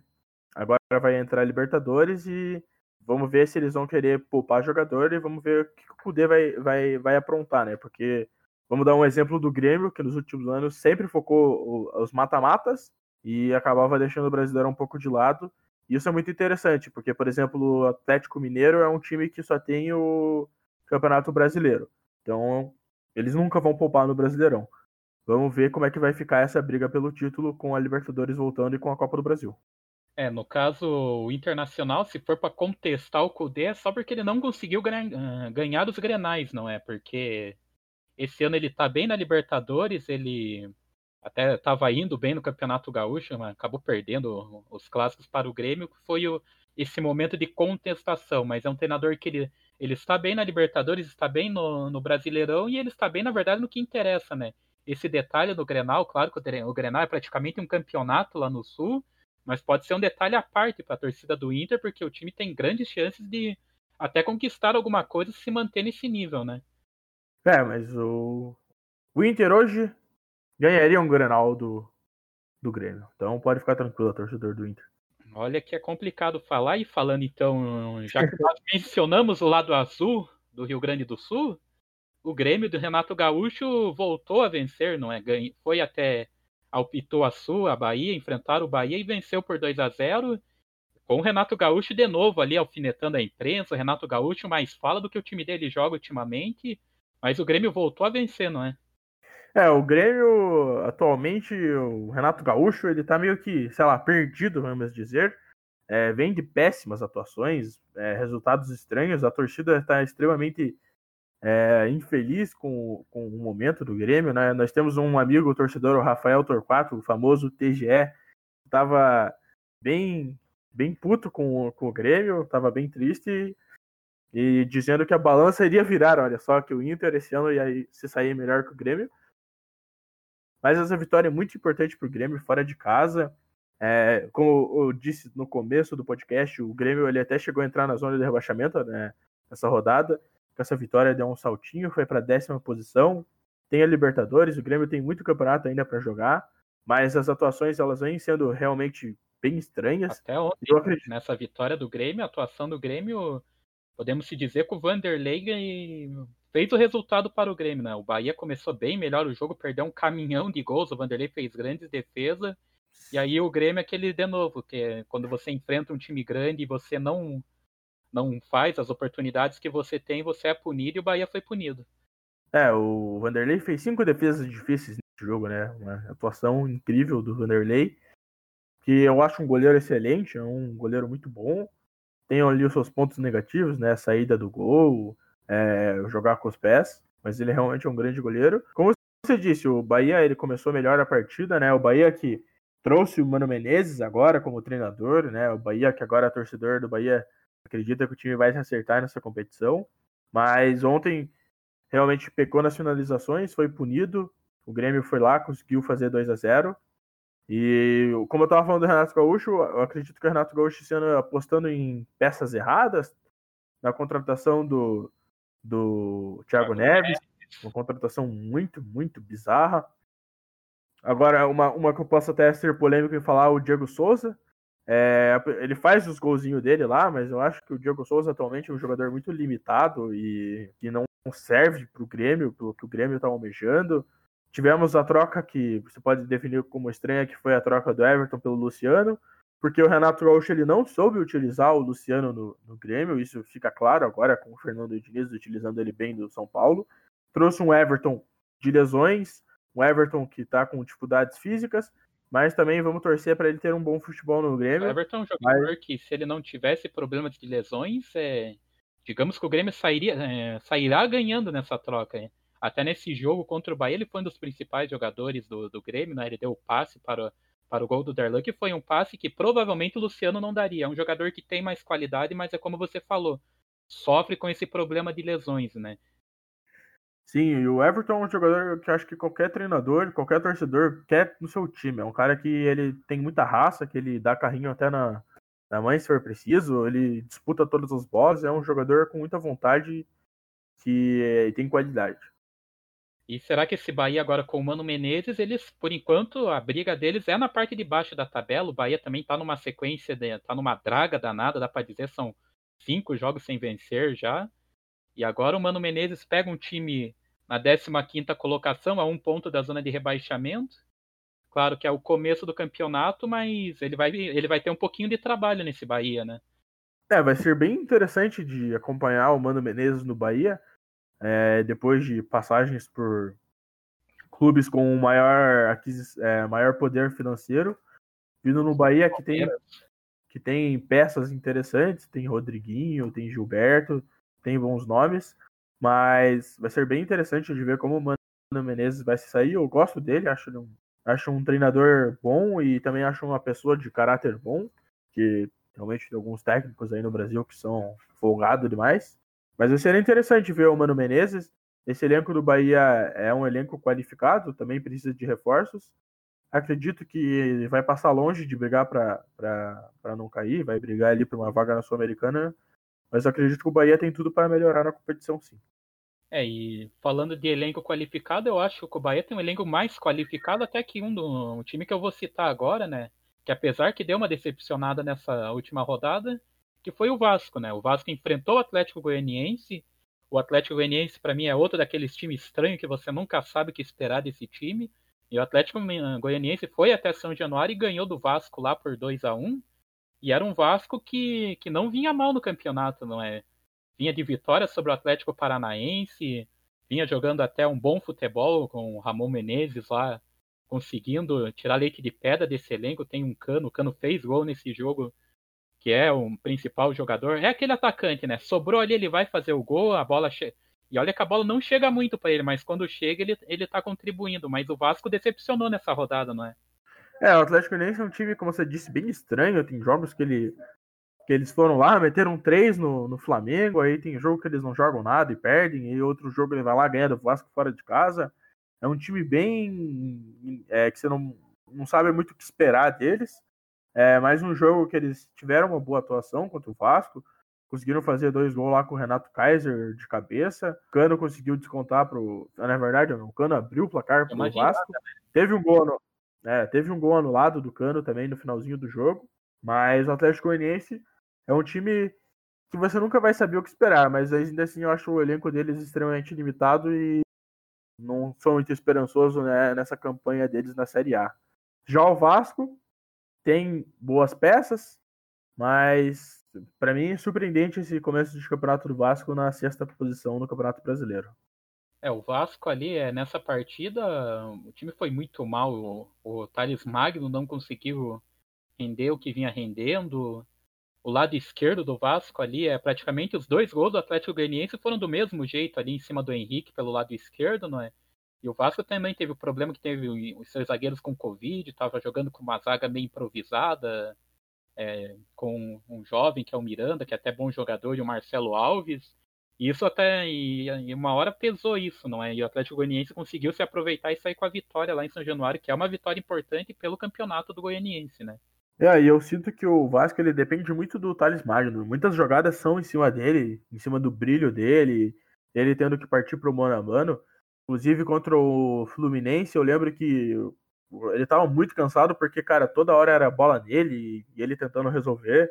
S2: agora vai entrar Libertadores e Vamos ver se eles vão querer poupar jogador e vamos ver o que o Kudê vai, vai, vai aprontar, né? Porque vamos dar um exemplo do Grêmio, que nos últimos anos sempre focou os mata-matas e acabava deixando o brasileiro um pouco de lado. Isso é muito interessante, porque, por exemplo, o Atlético Mineiro é um time que só tem o Campeonato Brasileiro. Então, eles nunca vão poupar no Brasileirão. Vamos ver como é que vai ficar essa briga pelo título com a Libertadores voltando e com a Copa do Brasil.
S1: É, no caso, o Internacional, se for para contestar o Cudê, é só porque ele não conseguiu ganhar, ganhar os Grenais, não é? Porque esse ano ele tá bem na Libertadores, ele até estava indo bem no Campeonato Gaúcho, mas acabou perdendo os clássicos para o Grêmio, foi o, esse momento de contestação, mas é um treinador que ele, ele está bem na Libertadores, está bem no, no Brasileirão e ele está bem, na verdade, no que interessa, né? Esse detalhe do Grenal, claro que o, o Grenal é praticamente um campeonato lá no Sul, mas pode ser um detalhe à parte para a torcida do Inter, porque o time tem grandes chances de até conquistar alguma coisa se manter nesse nível, né?
S2: É, mas o, o Inter hoje ganharia um Grenal do, do Grêmio. Então pode ficar tranquilo, torcedor do Inter.
S1: Olha que é complicado falar, e falando então, já que nós mencionamos o lado azul do Rio Grande do Sul, o Grêmio do Renato Gaúcho voltou a vencer, não é? Foi até ao Pituaçu, a Bahia, enfrentaram o Bahia e venceu por 2 a 0 com o Renato Gaúcho de novo ali alfinetando a imprensa. O Renato Gaúcho mais fala do que o time dele joga ultimamente, mas o Grêmio voltou a vencer, não é?
S2: É, o Grêmio, atualmente, o Renato Gaúcho, ele tá meio que, sei lá, perdido, vamos dizer. É, vem de péssimas atuações, é, resultados estranhos, a torcida está extremamente é, infeliz com, com o momento do Grêmio, né? Nós temos um amigo torcedor, o Rafael Torquato, o famoso TGE, que estava bem, bem puto com, com o Grêmio, estava bem triste e dizendo que a balança iria virar, olha só, que o Inter esse ano ia se sair melhor que o Grêmio. Mas essa vitória é muito importante para o Grêmio fora de casa. É, como eu disse no começo do podcast, o Grêmio ele até chegou a entrar na zona de rebaixamento né, nessa rodada com essa vitória deu um saltinho, foi para a décima posição. Tem a Libertadores, o Grêmio tem muito campeonato ainda para jogar, mas as atuações elas vêm sendo realmente bem estranhas.
S1: Até ontem, acredito... nessa vitória do Grêmio, a atuação do Grêmio, podemos se dizer que o Vanderlei fez o resultado para o Grêmio, né? O Bahia começou bem melhor o jogo, perdeu um caminhão de gols, o Vanderlei fez grandes defesas. E aí o Grêmio é aquele de novo, que é quando você enfrenta um time grande e você não não faz as oportunidades que você tem, você é punido e o Bahia foi punido.
S2: É, o Vanderlei fez cinco defesas difíceis nesse jogo, né? Uma atuação incrível do Vanderlei, que eu acho um goleiro excelente, é um goleiro muito bom. Tem ali os seus pontos negativos, né? Saída do gol, é, jogar com os pés, mas ele realmente é um grande goleiro. Como você disse, o Bahia ele começou melhor a partida, né? O Bahia que trouxe o Mano Menezes agora como treinador, né? O Bahia que agora é torcedor do Bahia acredita que o time vai se acertar nessa competição. Mas ontem realmente pecou nas finalizações, foi punido. O Grêmio foi lá, conseguiu fazer 2 a 0 E como eu estava falando do Renato Gaúcho, eu acredito que o Renato Gaúcho sendo apostando em peças erradas, na contratação do, do Thiago Neves, uma contratação muito, muito bizarra. Agora, uma, uma que eu posso até ser polêmico em falar, o Diego Souza, é, ele faz os golzinhos dele lá, mas eu acho que o Diego Souza atualmente é um jogador muito limitado e que não serve para o Grêmio, pelo que o Grêmio está almejando. Tivemos a troca que você pode definir como estranha, que foi a troca do Everton pelo Luciano, porque o Renato Gaúcho ele não soube utilizar o Luciano no, no Grêmio, isso fica claro agora com o Fernando Diniz utilizando ele bem do São Paulo. Trouxe um Everton de lesões, um Everton que está com dificuldades físicas, mas também vamos torcer para ele ter um bom futebol no Grêmio.
S1: O Everton é um jogador mas... que, se ele não tivesse problemas de lesões, é... digamos que o Grêmio sairia, é... sairá ganhando nessa troca. Até nesse jogo contra o Bahia, ele foi um dos principais jogadores do, do Grêmio, né? ele deu o passe para, para o gol do Darlan, que foi um passe que provavelmente o Luciano não daria. É um jogador que tem mais qualidade, mas é como você falou, sofre com esse problema de lesões, né?
S2: Sim, e o Everton é um jogador que acho que qualquer treinador, qualquer torcedor quer no seu time. É um cara que ele tem muita raça, que ele dá carrinho até na, na mãe se for preciso, ele disputa todas as bolas, é um jogador com muita vontade que tem qualidade.
S1: E será que esse Bahia agora com o Mano Menezes, eles, por enquanto, a briga deles é na parte de baixo da tabela. O Bahia também tá numa sequência, de, tá numa draga danada, dá para dizer, são cinco jogos sem vencer já. E agora o Mano Menezes pega um time na 15ª colocação, a um ponto da zona de rebaixamento. Claro que é o começo do campeonato, mas ele vai, ele vai ter um pouquinho de trabalho nesse Bahia, né?
S2: É, vai ser bem interessante de acompanhar o Mano Menezes no Bahia, é, depois de passagens por clubes com maior, é, maior poder financeiro, vindo no Bahia que tem, que tem peças interessantes, tem Rodriguinho, tem Gilberto, tem bons nomes, mas vai ser bem interessante de ver como o Mano Menezes vai se sair. Eu gosto dele, acho acho um treinador bom e também acho uma pessoa de caráter bom, que realmente tem alguns técnicos aí no Brasil que são folgados demais. Mas vai ser interessante ver o Mano Menezes. Esse elenco do Bahia é um elenco qualificado, também precisa de reforços. Acredito que vai passar longe de brigar para não cair, vai brigar ali para uma vaga na Sul-Americana mas eu acredito que o Bahia tem tudo para melhorar na competição, sim.
S1: É, e falando de elenco qualificado, eu acho que o Bahia tem um elenco mais qualificado até que um do um time que eu vou citar agora, né? Que apesar que deu uma decepcionada nessa última rodada, que foi o Vasco, né? O Vasco enfrentou o Atlético Goianiense. O Atlético Goianiense, para mim, é outro daqueles times estranhos que você nunca sabe o que esperar desse time. E o Atlético Goianiense foi até São Januário e ganhou do Vasco lá por 2 a 1 e era um Vasco que, que não vinha mal no campeonato, não é? Vinha de vitória sobre o Atlético Paranaense, vinha jogando até um bom futebol com o Ramon Menezes lá, conseguindo tirar leite de pedra desse elenco. Tem um Cano, o Cano fez gol nesse jogo, que é o principal jogador. É aquele atacante, né? Sobrou ali, ele vai fazer o gol, a bola chega. E olha que a bola não chega muito para ele, mas quando chega ele, ele tá contribuindo. Mas o Vasco decepcionou nessa rodada, não é?
S2: É, o Atlético Mineiro é um time, como você disse, bem estranho. Tem jogos que, ele, que eles foram lá, meteram três no, no Flamengo, aí tem jogo que eles não jogam nada e perdem, e outro jogo ele vai lá ganha do Vasco fora de casa. É um time bem. É, que você não, não sabe muito o que esperar deles. É mais um jogo que eles tiveram uma boa atuação contra o Vasco. Conseguiram fazer dois gols lá com o Renato Kaiser de cabeça. O Cano conseguiu descontar pro. Na verdade, o Cano abriu o placar pro Vasco. Teve um gol no, é, teve um gol anulado do Cano também no finalzinho do jogo, mas o Atlético Goianiense é um time que você nunca vai saber o que esperar, mas ainda assim eu acho o elenco deles extremamente limitado e não sou muito esperançoso né, nessa campanha deles na Série A. Já o Vasco tem boas peças, mas para mim é surpreendente esse começo de campeonato do Vasco na sexta posição no Campeonato Brasileiro.
S1: É, o Vasco ali, é, nessa partida, o time foi muito mal. O, o Thales Magno não conseguiu render o que vinha rendendo. O lado esquerdo do Vasco ali, é praticamente os dois gols do Atlético Goianiense foram do mesmo jeito ali em cima do Henrique pelo lado esquerdo, não é? E o Vasco também teve o problema que teve os seus zagueiros com Covid, estava jogando com uma zaga meio improvisada, é, com um jovem que é o Miranda, que é até bom jogador, e o Marcelo Alves. Isso até e, uma hora pesou isso, não é? E o Atlético Goianiense conseguiu se aproveitar e sair com a vitória lá em São Januário, que é uma vitória importante pelo campeonato do Goianiense, né?
S2: É, e eu sinto que o Vasco ele depende muito do Thales Magno. Muitas jogadas são em cima dele, em cima do brilho dele, ele tendo que partir pro mano a mano. Inclusive contra o Fluminense, eu lembro que ele tava muito cansado porque, cara, toda hora era bola nele e ele tentando resolver.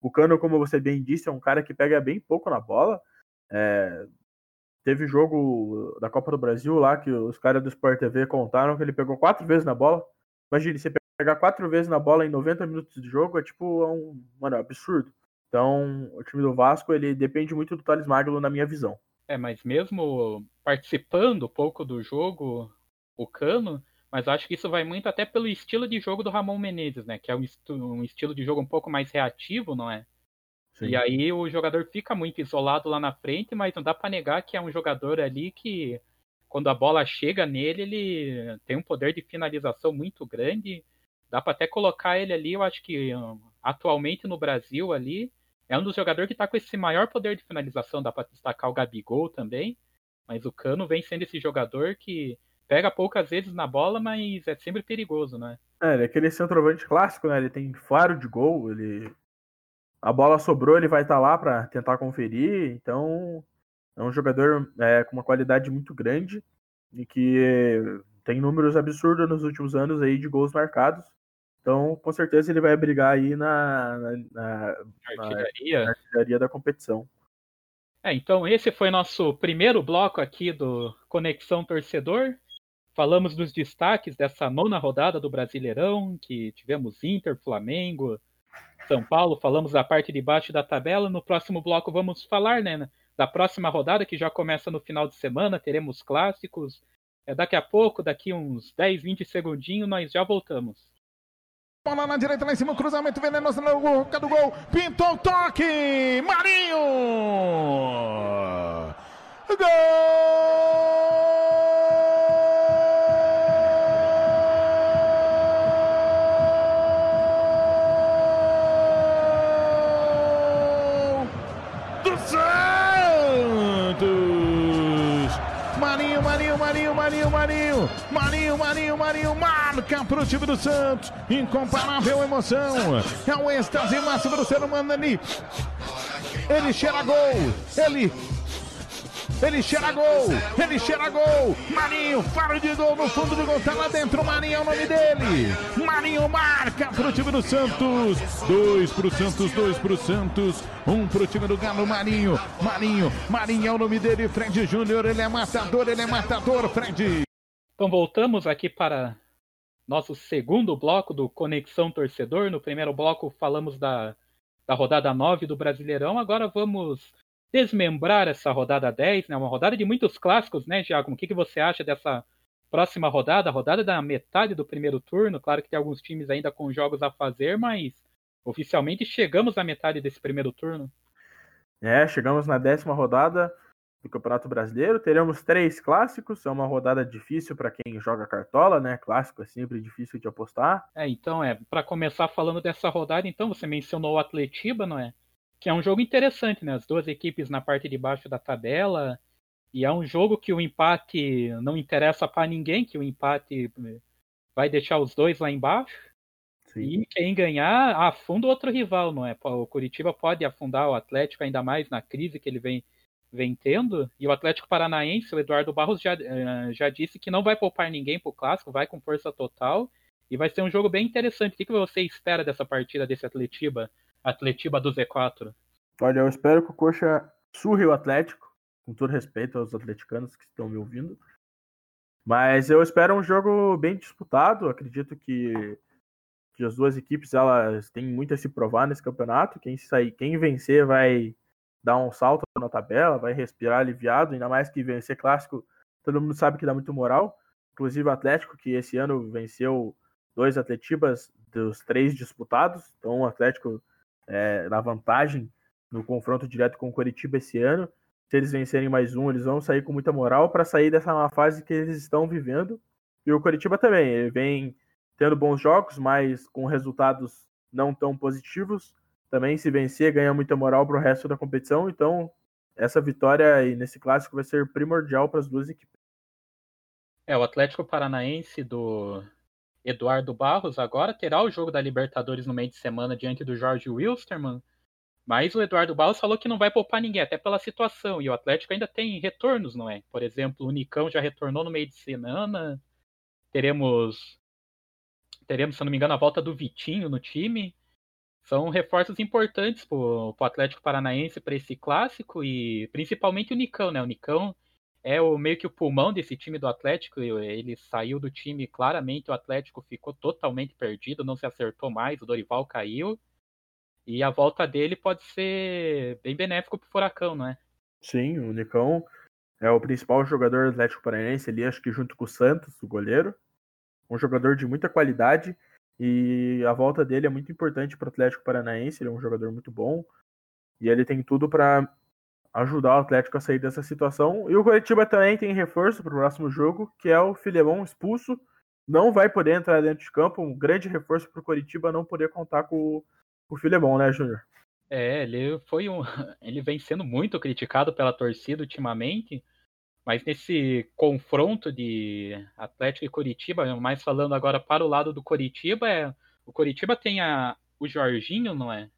S2: O Cano, como você bem disse, é um cara que pega bem pouco na bola. É, teve jogo da Copa do Brasil lá que os caras do Sport TV contaram que ele pegou quatro vezes na bola. Imagine, você pegar quatro vezes na bola em 90 minutos de jogo é tipo é um mano, é absurdo. Então, o time do Vasco, ele depende muito do Thales Magno, na minha visão.
S1: É, mas mesmo participando pouco do jogo, o Cano, mas acho que isso vai muito até pelo estilo de jogo do Ramon Menezes, né? Que é um, um estilo de jogo um pouco mais reativo, não é? Sim. E aí o jogador fica muito isolado lá na frente, mas não dá para negar que é um jogador ali que, quando a bola chega nele, ele tem um poder de finalização muito grande. Dá para até colocar ele ali, eu acho que atualmente no Brasil ali, é um dos jogadores que está com esse maior poder de finalização. Dá para destacar o Gabigol também, mas o Cano vem sendo esse jogador que pega poucas vezes na bola, mas é sempre perigoso, né?
S2: É, ele é aquele centroavante clássico, né? Ele tem faro de gol, ele a bola sobrou, ele vai estar tá lá para tentar conferir. Então, é um jogador é, com uma qualidade muito grande e que tem números absurdos nos últimos anos aí de gols marcados. Então, com certeza ele vai brigar aí na, na, na, artilharia. na artilharia da competição.
S1: É, então esse foi nosso primeiro bloco aqui do Conexão Torcedor. Falamos dos destaques dessa nona rodada do Brasileirão, que tivemos Inter, Flamengo, são Paulo, falamos da parte de baixo da tabela. No próximo bloco vamos falar né, da próxima rodada, que já começa no final de semana. Teremos clássicos, É daqui a pouco, daqui uns 10, 20 segundinhos, nós já voltamos.
S3: Bola na direita, lá em cima, cruzamento venenoso na boca do gol. Pintou o toque! Marinho! Gol! Marinho, Marinho, Marinho, Marinho, Marinho, marca pro time do Santos, incomparável emoção, é o êxtase máximo do ser humano ali, ele cheira gol, ele ele cheira gol, ele cheira gol. Marinho, faro de gol no fundo do gol, tá lá dentro. Marinho é o nome dele. Marinho marca pro time do Santos. Dois pro Santos, dois pro Santos. Um pro time do Galo, Marinho. Marinho, Marinho é o nome dele. Fred Júnior, ele é matador, ele é matador, Fred.
S1: Então voltamos aqui para nosso segundo bloco do Conexão Torcedor. No primeiro bloco falamos da, da rodada 9 do Brasileirão. Agora vamos desmembrar essa rodada 10, né? Uma rodada de muitos clássicos, né, Giacomo? O que, que você acha dessa próxima rodada? A rodada da metade do primeiro turno. Claro que tem alguns times ainda com jogos a fazer, mas oficialmente chegamos à metade desse primeiro turno.
S2: É, chegamos na décima rodada do Campeonato Brasileiro. Teremos três clássicos. É uma rodada difícil para quem joga cartola, né? Clássico é sempre difícil de apostar.
S1: É, então é. Para começar falando dessa rodada, então você mencionou o Atletiba, não é? Que é um jogo interessante, né? As duas equipes na parte de baixo da tabela. E é um jogo que o empate não interessa para ninguém, que o empate vai deixar os dois lá embaixo. Sim. E quem ganhar afunda o outro rival, não é? O Curitiba pode afundar o Atlético ainda mais na crise que ele vem, vem tendo. E o Atlético Paranaense, o Eduardo Barros já, eh, já disse que não vai poupar ninguém para o clássico, vai com força total. E vai ser um jogo bem interessante. O que você espera dessa partida desse Atletiba? Atletiba do Z4?
S2: Olha, eu espero que o Coxa surre o Atlético, com todo respeito aos atleticanos que estão me ouvindo. Mas eu espero um jogo bem disputado. Acredito que, que as duas equipes elas têm muito a se provar nesse campeonato. Quem sair, quem vencer vai dar um salto na tabela, vai respirar aliviado, ainda mais que vencer clássico, todo mundo sabe que dá muito moral. Inclusive o Atlético, que esse ano venceu dois Atletibas dos três disputados, então o Atlético é, na vantagem no confronto direto com o Coritiba esse ano. Se eles vencerem mais um, eles vão sair com muita moral para sair dessa má fase que eles estão vivendo. E o Coritiba também, ele vem tendo bons jogos, mas com resultados não tão positivos. Também, se vencer, ganha muita moral para o resto da competição. Então, essa vitória aí nesse clássico vai ser primordial para as duas equipes.
S1: É, o Atlético Paranaense do Eduardo Barros agora terá o jogo da Libertadores no meio de semana diante do Jorge Wilstermann. Mas o Eduardo Barros falou que não vai poupar ninguém, até pela situação. E o Atlético ainda tem retornos, não é? Por exemplo, o Nicão já retornou no meio de semana. Teremos, teremos, se não me engano, a volta do Vitinho no time. São reforços importantes para o Atlético Paranaense para esse clássico e principalmente o Nicão, né? O Nicão é o meio que o pulmão desse time do Atlético. Ele saiu do time claramente, o Atlético ficou totalmente perdido, não se acertou mais, o Dorival caiu. E a volta dele pode ser bem benéfico pro Furacão, não é?
S2: Sim, o Nicão é o principal jogador do Atlético Paranaense ali, acho que junto com o Santos, o goleiro. Um jogador de muita qualidade e a volta dele é muito importante para o Atlético Paranaense, ele é um jogador muito bom e ele tem tudo para ajudar o Atlético a sair dessa situação. E o Curitiba também tem reforço para o próximo jogo, que é o Filemão expulso. Não vai poder entrar dentro de campo. Um grande reforço para o Curitiba não poder contar com o Filemão, né, Júnior?
S1: É, ele foi um. Ele vem sendo muito criticado pela torcida ultimamente, mas nesse confronto de Atlético e Curitiba, mais falando agora para o lado do Curitiba, é, o Curitiba tem a, o Jorginho, não é?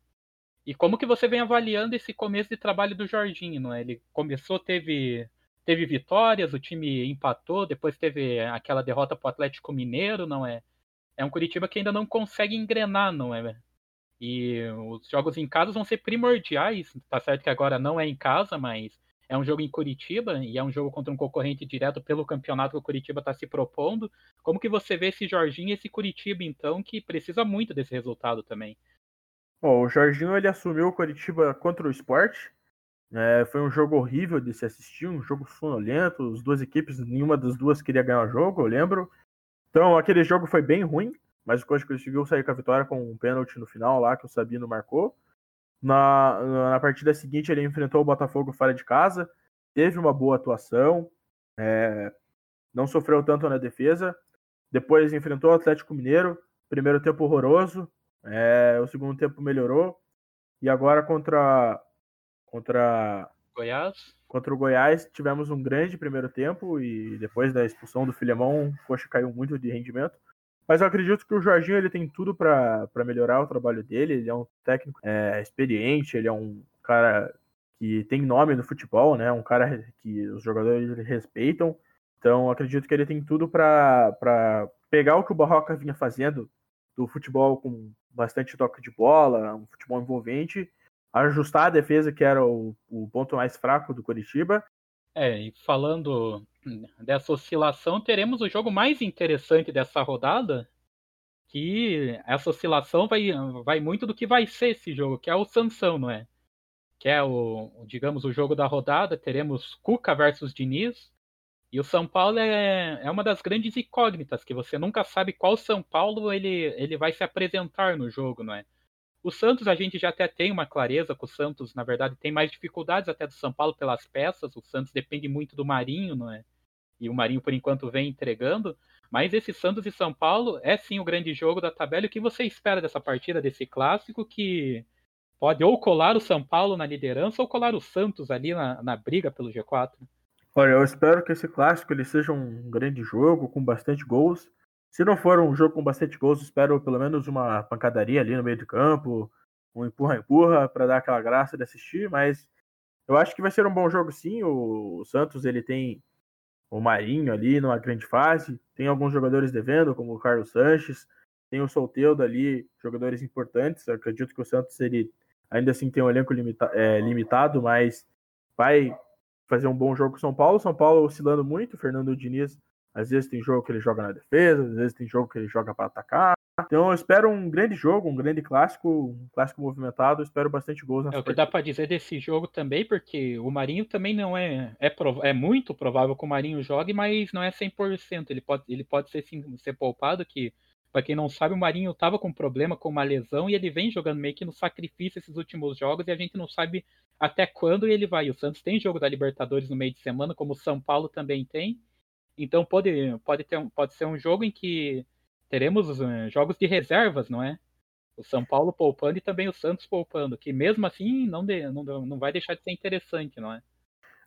S1: E como que você vem avaliando esse começo de trabalho do Jorginho, não é? Ele começou, teve, teve vitórias, o time empatou, depois teve aquela derrota para o Atlético Mineiro, não é? É um Curitiba que ainda não consegue engrenar, não é? E os jogos em casa vão ser primordiais. Tá certo que agora não é em casa, mas é um jogo em Curitiba e é um jogo contra um concorrente direto pelo campeonato que o Curitiba está se propondo. Como que você vê esse Jorginho e esse Curitiba, então, que precisa muito desse resultado também?
S2: Bom, o Jorginho ele assumiu o Curitiba contra o esporte. É, foi um jogo horrível de se assistir, um jogo sonolento. As duas equipes, nenhuma das duas queria ganhar o jogo, eu lembro. Então, aquele jogo foi bem ruim, mas o Coxa conseguiu sair com a vitória com um pênalti no final lá que o Sabino marcou. Na, na partida seguinte, ele enfrentou o Botafogo fora de casa, teve uma boa atuação, é, não sofreu tanto na defesa. Depois enfrentou o Atlético Mineiro, primeiro tempo horroroso, é, o segundo tempo melhorou. E agora contra contra
S1: Goiás.
S2: Contra o Goiás tivemos um grande primeiro tempo e depois da expulsão do Filemão, o Coxa caiu muito de rendimento. Mas eu acredito que o Jorginho ele tem tudo para melhorar o trabalho dele. Ele é um técnico é, experiente, ele é um cara que tem nome no futebol, né? Um cara que os jogadores respeitam. Então acredito que ele tem tudo para pegar o que o Barroca vinha fazendo do futebol com bastante toque de bola, um futebol envolvente, ajustar a defesa, que era o, o ponto mais fraco do Curitiba.
S1: É, e falando dessa oscilação, teremos o jogo mais interessante dessa rodada, que essa oscilação vai, vai muito do que vai ser esse jogo, que é o Sansão, não é? Que é o, digamos, o jogo da rodada, teremos Cuca versus Diniz, e o São Paulo é, é uma das grandes incógnitas, que você nunca sabe qual São Paulo ele, ele vai se apresentar no jogo, não é? O Santos, a gente já até tem uma clareza que o Santos, na verdade, tem mais dificuldades até do São Paulo pelas peças. O Santos depende muito do Marinho, não é? E o Marinho, por enquanto, vem entregando. Mas esse Santos e São Paulo é sim o grande jogo da tabela. E o que você espera dessa partida, desse clássico, que pode ou colar o São Paulo na liderança ou colar o Santos ali na, na briga pelo G4?
S2: Olha, eu espero que esse clássico ele seja um grande jogo, com bastante gols. Se não for um jogo com bastante gols, espero pelo menos uma pancadaria ali no meio de campo, um empurra-empurra para dar aquela graça de assistir, mas eu acho que vai ser um bom jogo sim. O, Santos ele tem o Marinho ali numa grande fase, tem alguns jogadores devendo, como o Carlos Sanches, tem o Solteudo ali, jogadores importantes. Eu acredito que o Santos ele ainda assim tem um elenco limita é, limitado, mas vai fazer um bom jogo com o São Paulo. São Paulo oscilando muito, Fernando Diniz, às vezes tem jogo que ele joga na defesa, às vezes tem jogo que ele joga para atacar. Então eu espero um grande jogo, um grande clássico, um clássico movimentado, eu espero bastante gols
S1: É o que dá para dizer desse jogo também, porque o Marinho também não é é, é muito provável que o Marinho jogue, mas não é 100%, ele pode ele pode ser sim, ser poupado que para quem não sabe, o Marinho estava com problema com uma lesão e ele vem jogando meio que no sacrifício esses últimos jogos e a gente não sabe até quando ele vai. O Santos tem jogo da Libertadores no meio de semana, como o São Paulo também tem. Então pode, pode, ter, pode ser um jogo em que teremos uh, jogos de reservas, não é? O São Paulo poupando e também o Santos poupando, que mesmo assim não, de, não, não vai deixar de ser interessante, não é?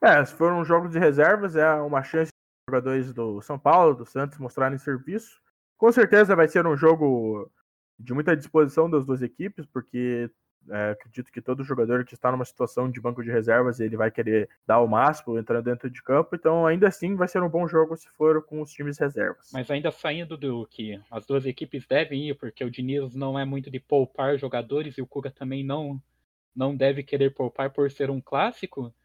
S2: É, se for um jogo de reservas, é uma chance de jogadores do São Paulo, do Santos mostrarem serviço. Com certeza vai ser um jogo de muita disposição das duas equipes, porque é, acredito que todo jogador que está numa situação de banco de reservas ele vai querer dar o máximo entrando dentro de campo, então ainda assim vai ser um bom jogo se for com os times reservas.
S1: Mas ainda saindo do que as duas equipes devem ir, porque o Diniz não é muito de poupar jogadores e o Kuga também não não deve querer poupar por ser um clássico.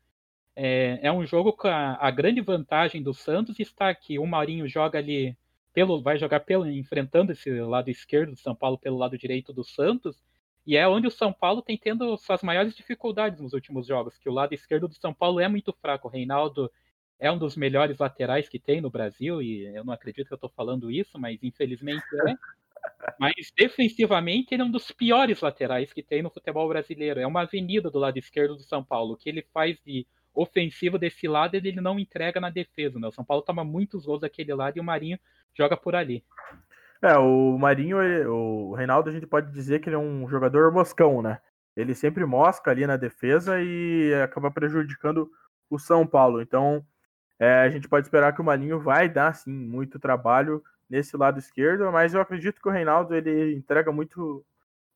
S1: É, é um jogo com a, a grande vantagem do Santos está que o Marinho joga ali pelo vai jogar pelo enfrentando esse lado esquerdo do São Paulo pelo lado direito do Santos e é onde o São Paulo tem tendo suas maiores dificuldades nos últimos jogos, que o lado esquerdo do São Paulo é muito fraco. O Reinaldo é um dos melhores laterais que tem no Brasil, e eu não acredito que eu estou falando isso, mas infelizmente é. Mas defensivamente ele é um dos piores laterais que tem no futebol brasileiro. É uma avenida do lado esquerdo do São Paulo. O que ele faz de ofensivo desse lado, ele não entrega na defesa. Né? O São Paulo toma muitos gols daquele lado e o Marinho joga por ali.
S2: É, o Marinho, o Reinaldo, a gente pode dizer que ele é um jogador moscão, né? Ele sempre mosca ali na defesa e acaba prejudicando o São Paulo. Então, é, a gente pode esperar que o Marinho vai dar, sim, muito trabalho nesse lado esquerdo, mas eu acredito que o Reinaldo ele entrega muito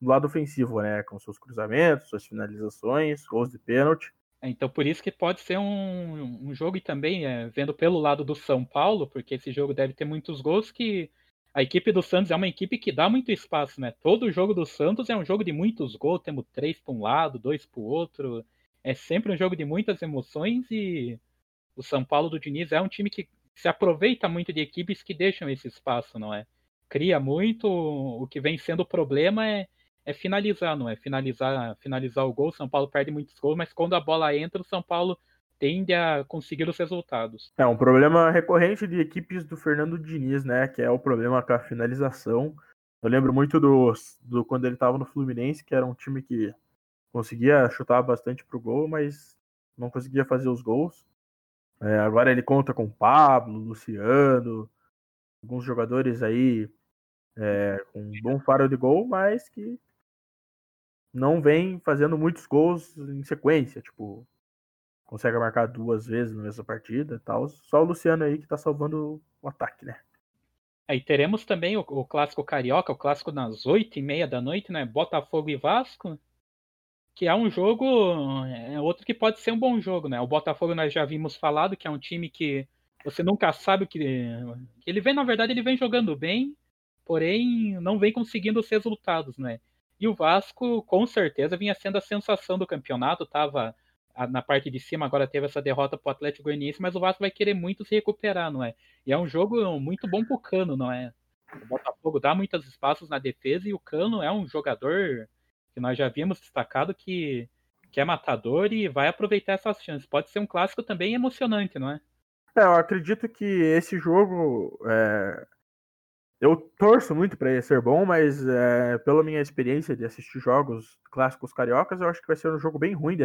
S2: do lado ofensivo, né? Com seus cruzamentos, suas finalizações, gols de pênalti.
S1: Então, por isso que pode ser um, um jogo e também, é, vendo pelo lado do São Paulo, porque esse jogo deve ter muitos gols que a equipe do Santos é uma equipe que dá muito espaço, né? Todo jogo do Santos é um jogo de muitos gols, temos três para um lado, dois para o outro. É sempre um jogo de muitas emoções e o São Paulo do Diniz é um time que se aproveita muito de equipes que deixam esse espaço, não é? Cria muito, o que vem sendo o problema é, é finalizar, não é? Finalizar, finalizar o gol. São Paulo perde muitos gols, mas quando a bola entra, o São Paulo tende a conseguir os resultados.
S2: É um problema recorrente de equipes do Fernando Diniz, né? Que é o problema com a finalização. Eu lembro muito do, do quando ele estava no Fluminense, que era um time que conseguia chutar bastante pro gol, mas não conseguia fazer os gols. É, agora ele conta com Pablo, Luciano, alguns jogadores aí é, com um bom faro de gol, mas que não vem fazendo muitos gols em sequência, tipo, consegue marcar duas vezes na mesma partida tal. Só o Luciano aí que tá salvando o ataque, né?
S1: Aí teremos também o, o clássico carioca, o clássico nas oito e meia da noite, né? Botafogo e Vasco, que é um jogo, é outro que pode ser um bom jogo, né? O Botafogo nós já vimos falado que é um time que você nunca sabe o que ele vem, na verdade, ele vem jogando bem, porém não vem conseguindo os resultados, né? E o Vasco, com certeza, vinha sendo a sensação do campeonato, tava na parte de cima, agora teve essa derrota pro Atlético Goianiense, mas o Vasco vai querer muito se recuperar, não é? E é um jogo muito bom pro Cano, não é? O Botafogo dá muitos espaços na defesa e o Cano é um jogador que nós já vimos destacado que, que é matador e vai aproveitar essas chances. Pode ser um clássico também emocionante, não é?
S2: É, eu acredito que esse jogo é, eu torço muito para ele ser bom, mas é, pela minha experiência de assistir jogos clássicos cariocas, eu acho que vai ser um jogo bem ruim de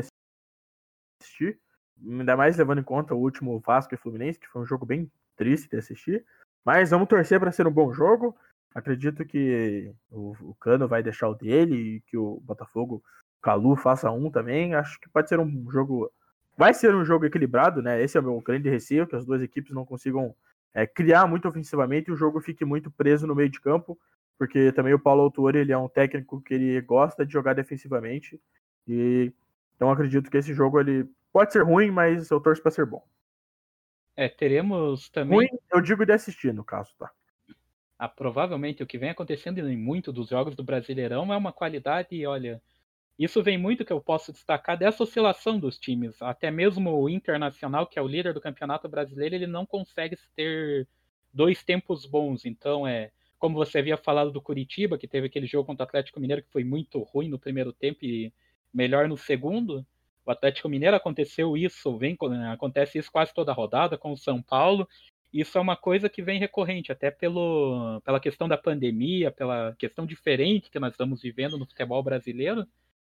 S2: assistir. Ainda mais levando em conta o último Vasco e Fluminense, que foi um jogo bem triste de assistir. Mas vamos torcer para ser um bom jogo. Acredito que o, o, Cano vai deixar o dele e que o Botafogo, Calu, faça um também. Acho que pode ser um jogo. Vai ser um jogo equilibrado, né? Esse é o meu grande receio, que as duas equipes não consigam é, criar muito ofensivamente e o jogo fique muito preso no meio de campo, porque também o Paulo Autori ele é um técnico que ele gosta de jogar defensivamente e então acredito que esse jogo ele pode ser ruim, mas eu torço para ser bom.
S1: É, teremos também.
S2: Ruim, eu digo de assistir, no caso, tá?
S1: Ah, provavelmente o que vem acontecendo em muito dos jogos do Brasileirão é uma qualidade, olha, isso vem muito que eu posso destacar dessa oscilação dos times. Até mesmo o Internacional, que é o líder do Campeonato Brasileiro, ele não consegue ter dois tempos bons. Então, é como você havia falado do Curitiba, que teve aquele jogo contra o Atlético Mineiro que foi muito ruim no primeiro tempo e melhor no segundo. O Atlético Mineiro aconteceu isso, vem acontece isso quase toda rodada com o São Paulo. Isso é uma coisa que vem recorrente, até pelo, pela questão da pandemia, pela questão diferente que nós estamos vivendo no futebol brasileiro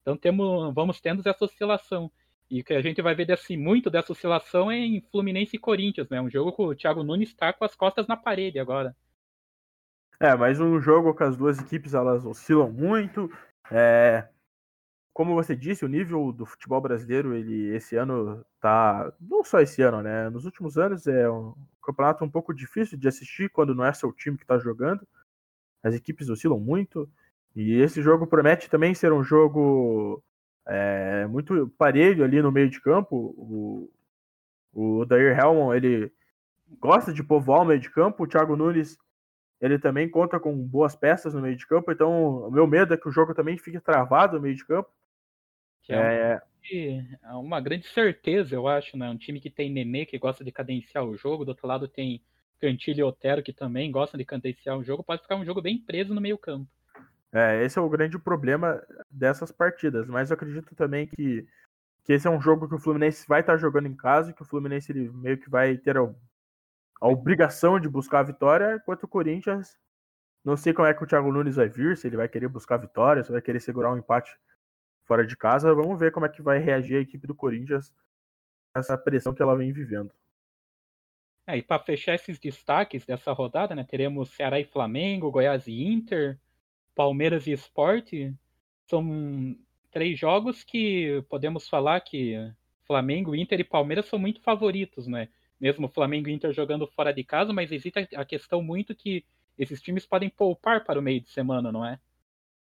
S1: então temos, vamos tendo essa oscilação. E que a gente vai ver desse, muito dessa oscilação é em Fluminense e Corinthians, né? Um jogo que o Thiago Nunes está com as costas na parede agora.
S2: É, mas um jogo que as duas equipes elas oscilam muito. É, como você disse, o nível do futebol brasileiro, ele esse ano tá. Não só esse ano, né? Nos últimos anos é um campeonato um pouco difícil de assistir quando não é seu time que está jogando. As equipes oscilam muito. E esse jogo promete também ser um jogo é, muito parelho ali no meio de campo. O, o Dair Helman, ele gosta de povoar o meio de campo. O Thiago Nunes, ele também conta com boas peças no meio de campo. Então, o meu medo é que o jogo também fique travado no meio de campo.
S1: Que é, é uma grande certeza, eu acho, né? Um time que tem Nenê, que gosta de cadenciar o jogo. Do outro lado tem Cantilho e Otero, que também gostam de cadenciar o jogo. Pode ficar um jogo bem preso no meio campo.
S2: É, esse é o grande problema dessas partidas. Mas eu acredito também que, que esse é um jogo que o Fluminense vai estar jogando em casa, que o Fluminense ele meio que vai ter a, a obrigação de buscar a vitória, enquanto o Corinthians, não sei como é que o Thiago Nunes vai vir, se ele vai querer buscar a vitória, se vai querer segurar um empate fora de casa. Vamos ver como é que vai reagir a equipe do Corinthians essa pressão que ela vem vivendo.
S1: É, e para fechar esses destaques dessa rodada, né, teremos Ceará e Flamengo, Goiás e Inter, Palmeiras e Esporte são três jogos que podemos falar que Flamengo, Inter e Palmeiras são muito favoritos, né? Mesmo Flamengo e Inter jogando fora de casa, mas existe a questão muito que esses times podem poupar para o meio de semana, não é?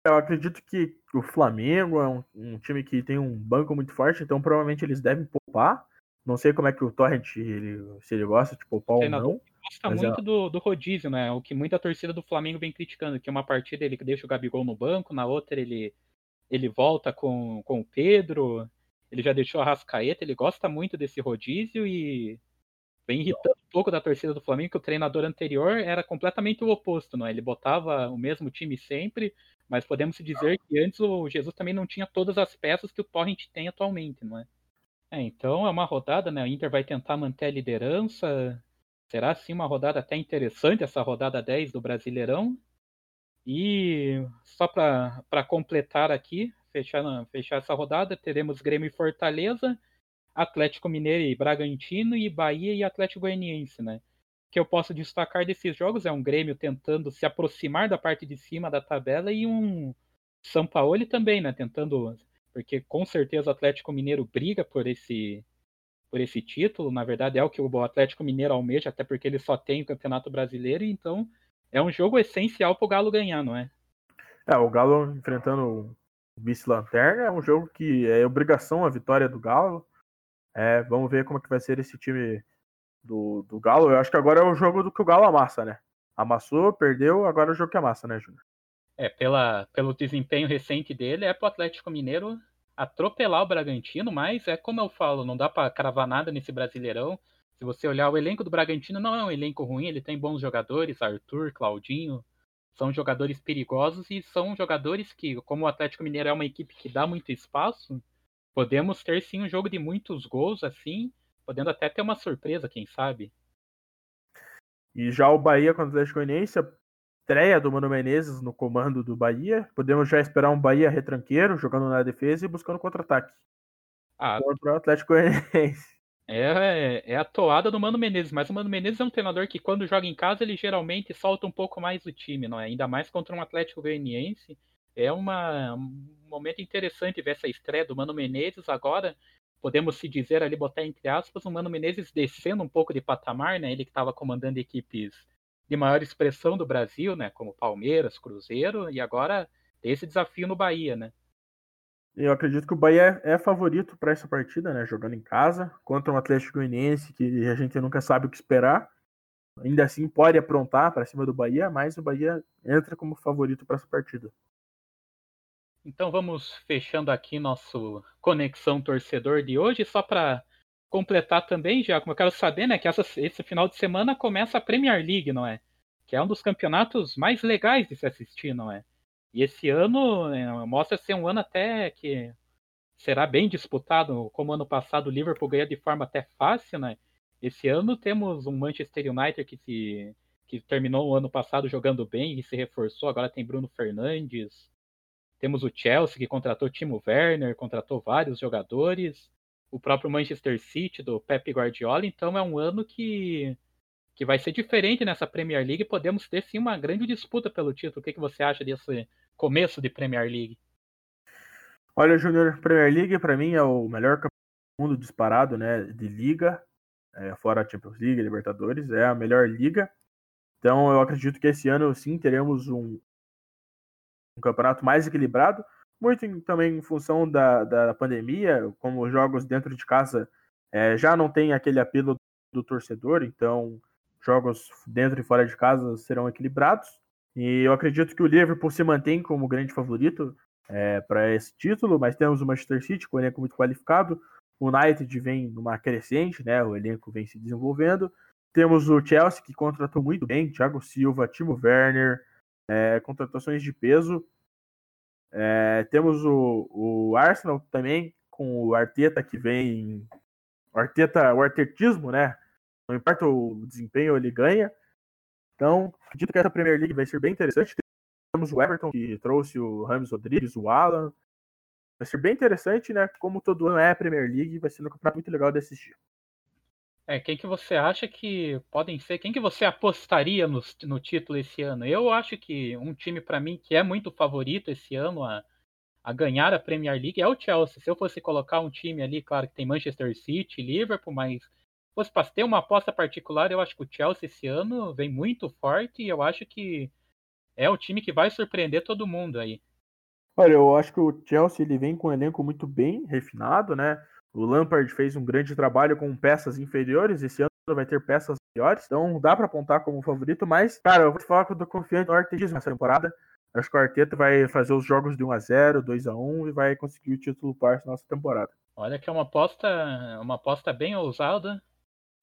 S2: Eu acredito que o Flamengo é um, um time que tem um banco muito forte, então provavelmente eles devem poupar. Não sei como é que o Torrent, ele, se ele gosta de poupar ou não
S1: gosta Mas muito é... do, do rodízio, né? O que muita torcida do Flamengo vem criticando, que uma partida ele deixa o Gabigol no banco, na outra ele, ele volta com, com o Pedro, ele já deixou a Rascaeta, ele gosta muito desse rodízio e vem irritando um pouco da torcida do Flamengo, que o treinador anterior era completamente o oposto, não é? Ele botava o mesmo time sempre, mas podemos dizer que antes o Jesus também não tinha todas as peças que o Torrent tem atualmente, não é? É então é uma rodada, né? O Inter vai tentar manter a liderança. Será sim uma rodada até interessante, essa rodada 10 do Brasileirão. E só para completar aqui, fechar, fechar essa rodada, teremos Grêmio e Fortaleza, Atlético Mineiro e Bragantino e Bahia e Atlético Goianiense, né? que eu posso destacar desses jogos é um Grêmio tentando se aproximar da parte de cima da tabela e um São Paulo também, né, tentando, porque com certeza o Atlético Mineiro briga por esse por esse título, na verdade é o que o Atlético Mineiro almeja, até porque ele só tem o Campeonato Brasileiro, então é um jogo essencial para o Galo ganhar, não é?
S2: É, o Galo enfrentando o vice-lanterna é um jogo que é obrigação a vitória do Galo. É, vamos ver como é que vai ser esse time do, do Galo. Eu acho que agora é o jogo do que o Galo amassa, né? Amassou, perdeu, agora é o jogo que amassa, né, Júnior?
S1: É, pela, pelo desempenho recente dele, é pro Atlético Mineiro atropelar o Bragantino, mas é como eu falo, não dá para cravar nada nesse Brasileirão. Se você olhar o elenco do Bragantino, não é um elenco ruim, ele tem bons jogadores, Arthur, Claudinho, são jogadores perigosos e são jogadores que, como o Atlético Mineiro é uma equipe que dá muito espaço, podemos ter sim um jogo de muitos gols assim, podendo até ter uma surpresa, quem sabe.
S2: E já o Bahia contra o Atlético Goianiense, estreia do Mano Menezes no comando do Bahia. Podemos já esperar um Bahia retranqueiro, jogando na defesa e buscando contra-ataque.
S1: Ah, contra o Atlético Goianiense. É, é a toada do Mano Menezes, mas o Mano Menezes é um treinador que quando joga em casa ele geralmente solta um pouco mais o time, não é? Ainda mais contra um Atlético Goianiense. É uma, um momento interessante ver essa estreia do Mano Menezes agora podemos se dizer ali, botar entre aspas, o Mano Menezes descendo um pouco de patamar, né? Ele que estava comandando equipes de maior expressão do Brasil, né? Como Palmeiras, Cruzeiro, e agora esse desafio no Bahia, né?
S2: Eu acredito que o Bahia é favorito para essa partida, né? Jogando em casa contra um Atlético Goianiense que a gente nunca sabe o que esperar. Ainda assim pode aprontar para cima do Bahia, mas o Bahia entra como favorito para essa partida.
S1: Então vamos fechando aqui nosso Conexão Torcedor de hoje, só para completar também, já como eu quero saber, né, que essa, esse final de semana começa a Premier League, não é? Que é um dos campeonatos mais legais de se assistir, não é? E esse ano é, mostra ser um ano até que será bem disputado, como ano passado o Liverpool ganha de forma até fácil, né? Esse ano temos um Manchester United que se que terminou o ano passado jogando bem e se reforçou, agora tem Bruno Fernandes, temos o Chelsea, que contratou Timo Werner, contratou vários jogadores. O próprio Manchester City, do Pep Guardiola. Então é um ano que, que vai ser diferente nessa Premier League. Podemos ter sim uma grande disputa pelo título. O que, que você acha desse começo de Premier League?
S2: Olha, Júnior, Premier League para mim é o melhor campeonato do mundo disparado, né? De liga, é, fora a Champions League, Libertadores, é a melhor liga. Então eu acredito que esse ano sim teremos um, um campeonato mais equilibrado, muito em, também em função da, da pandemia, como os jogos dentro de casa é, já não tem aquele apelo do torcedor, então jogos dentro e fora de casa serão equilibrados. E eu acredito que o Liverpool se mantém como grande favorito é, para esse título, mas temos o Manchester City com o elenco muito qualificado, o United vem numa crescente, né? O elenco vem se desenvolvendo. Temos o Chelsea que contratou muito bem, Thiago Silva, Timo Werner, é, contratações de peso. É, temos o, o Arsenal também, com o Arteta que vem. O Arteta, o artetismo, né? Não importa o desempenho, ele ganha. Então, acredito que essa Premier League vai ser bem interessante. Temos o Everton, que trouxe o Ramos Rodrigues, o Alan. Vai ser bem interessante, né? Como todo ano é a Premier League, vai ser um campeonato muito legal de assistir.
S1: É, quem que você acha que podem ser? Quem que você apostaria no, no título esse ano? Eu acho que um time para mim que é muito favorito esse ano a, a ganhar a Premier League é o Chelsea. Se eu fosse colocar um time ali, claro que tem Manchester City, Liverpool, mas se fosse para ter uma aposta particular, eu acho que o Chelsea esse ano vem muito forte e eu acho que é o time que vai surpreender todo mundo aí.
S2: Olha, eu acho que o Chelsea ele vem com um elenco muito bem refinado, né? O Lampard fez um grande trabalho com peças inferiores, esse ano vai ter peças melhores, então dá para apontar como favorito, mas, cara, eu vou te falar que eu tô confiante no Arteta nessa temporada. Acho que o Arteta vai fazer os jogos de 1x0, 2x1 e vai conseguir o título parça nossa temporada.
S1: Olha que é uma aposta, uma aposta bem ousada.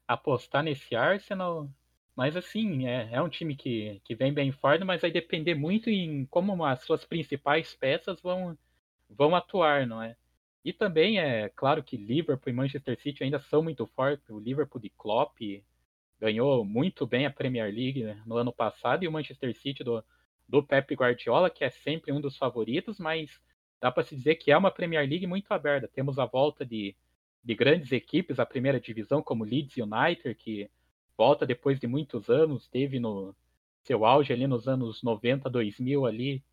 S1: Apostar nesse Arsenal. Mas assim, é, é um time que, que vem bem forte, mas vai depender muito em como as suas principais peças vão, vão atuar, não é? E também é claro que Liverpool e Manchester City ainda são muito fortes. O Liverpool de Klopp ganhou muito bem a Premier League né, no ano passado e o Manchester City do, do Pep Guardiola, que é sempre um dos favoritos, mas dá para se dizer que é uma Premier League muito aberta. Temos a volta de, de grandes equipes, a primeira divisão, como Leeds United, que volta depois de muitos anos, teve no seu auge ali nos anos 90, 2000 ali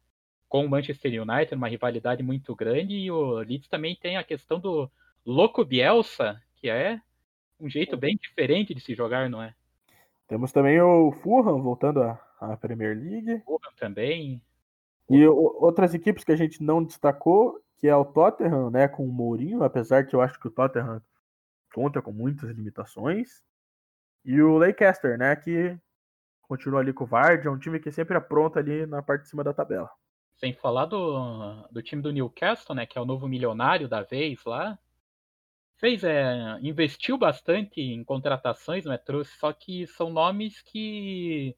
S1: com o Manchester United, uma rivalidade muito grande, e o Leeds também tem a questão do Louco Bielsa, que é um jeito bem diferente de se jogar, não é?
S2: Temos também o Fulham voltando à Premier League.
S1: Fulham também.
S2: E outras equipes que a gente não destacou, que é o Tottenham, né, com o Mourinho, apesar que eu acho que o Tottenham conta com muitas limitações. E o Leicester, né, que continua ali com o Vardy, é um time que sempre apronta ali na parte de cima da tabela.
S1: Sem falar do, do time do Newcastle, né, que é o novo milionário da vez lá. Fez, é, investiu bastante em contratações, né, trouxe, só que são nomes que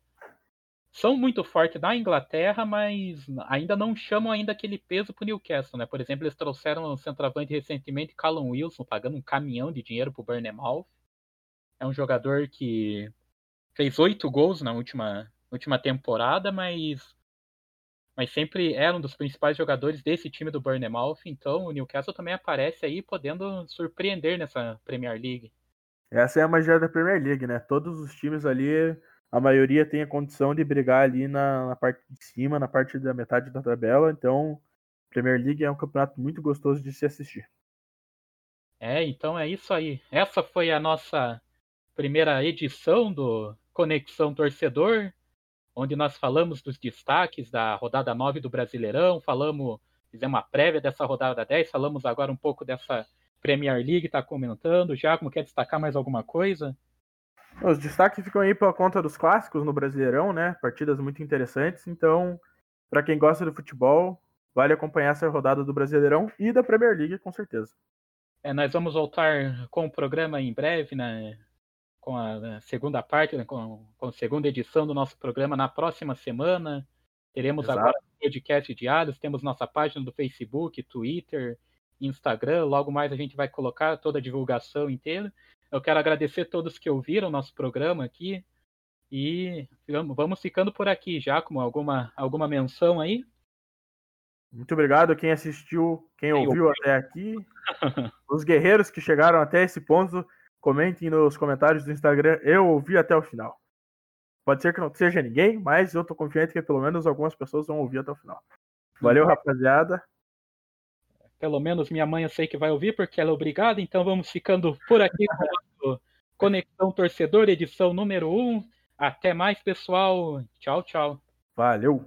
S1: são muito fortes na Inglaterra, mas ainda não chamam ainda aquele peso para o Newcastle, né? Por exemplo, eles trouxeram o centroavante recentemente, Callum Wilson, pagando um caminhão de dinheiro para o Bournemouth. É um jogador que fez oito gols na última, última temporada, mas, mas sempre era um dos principais jogadores desse time do Bournemouth. Então o Newcastle também aparece aí podendo surpreender nessa Premier League.
S2: Essa é a magia da Premier League, né? Todos os times ali, a maioria tem a condição de brigar ali na, na parte de cima, na parte da metade da tabela. Então, Premier League é um campeonato muito gostoso de se assistir.
S1: É, então é isso aí. Essa foi a nossa primeira edição do Conexão Torcedor, onde nós falamos dos destaques da rodada 9 do Brasileirão, falamos, fizemos uma prévia dessa rodada 10, falamos agora um pouco dessa Premier League, está comentando. Já como quer destacar mais alguma coisa?
S2: Os destaques ficam aí por conta dos clássicos no Brasileirão, né? Partidas muito interessantes. Então, para quem gosta do futebol, vale acompanhar essa rodada do Brasileirão e da Premier League, com certeza.
S1: É, nós vamos voltar com o programa em breve, né? Com a segunda parte, né, com, com, a segunda edição do nosso programa na próxima semana. Teremos Exato. agora podcast diários, temos nossa página do Facebook, Twitter, Instagram. Logo mais a gente vai colocar toda a divulgação inteira. Eu quero agradecer a todos que ouviram nosso programa aqui. E vamos ficando por aqui já, com alguma, alguma menção aí.
S2: Muito obrigado a quem assistiu, quem, quem ouviu, ouviu até aqui. Os guerreiros que chegaram até esse ponto. Comentem nos comentários do Instagram. Eu ouvi até o final. Pode ser que não seja ninguém, mas eu tô confiante que pelo menos algumas pessoas vão ouvir até o final. Valeu, uhum. rapaziada.
S1: Pelo menos minha mãe eu sei que vai ouvir, porque ela é obrigada. Então vamos ficando por aqui com Conexão Torcedor, edição número 1. Até mais, pessoal. Tchau, tchau.
S2: Valeu.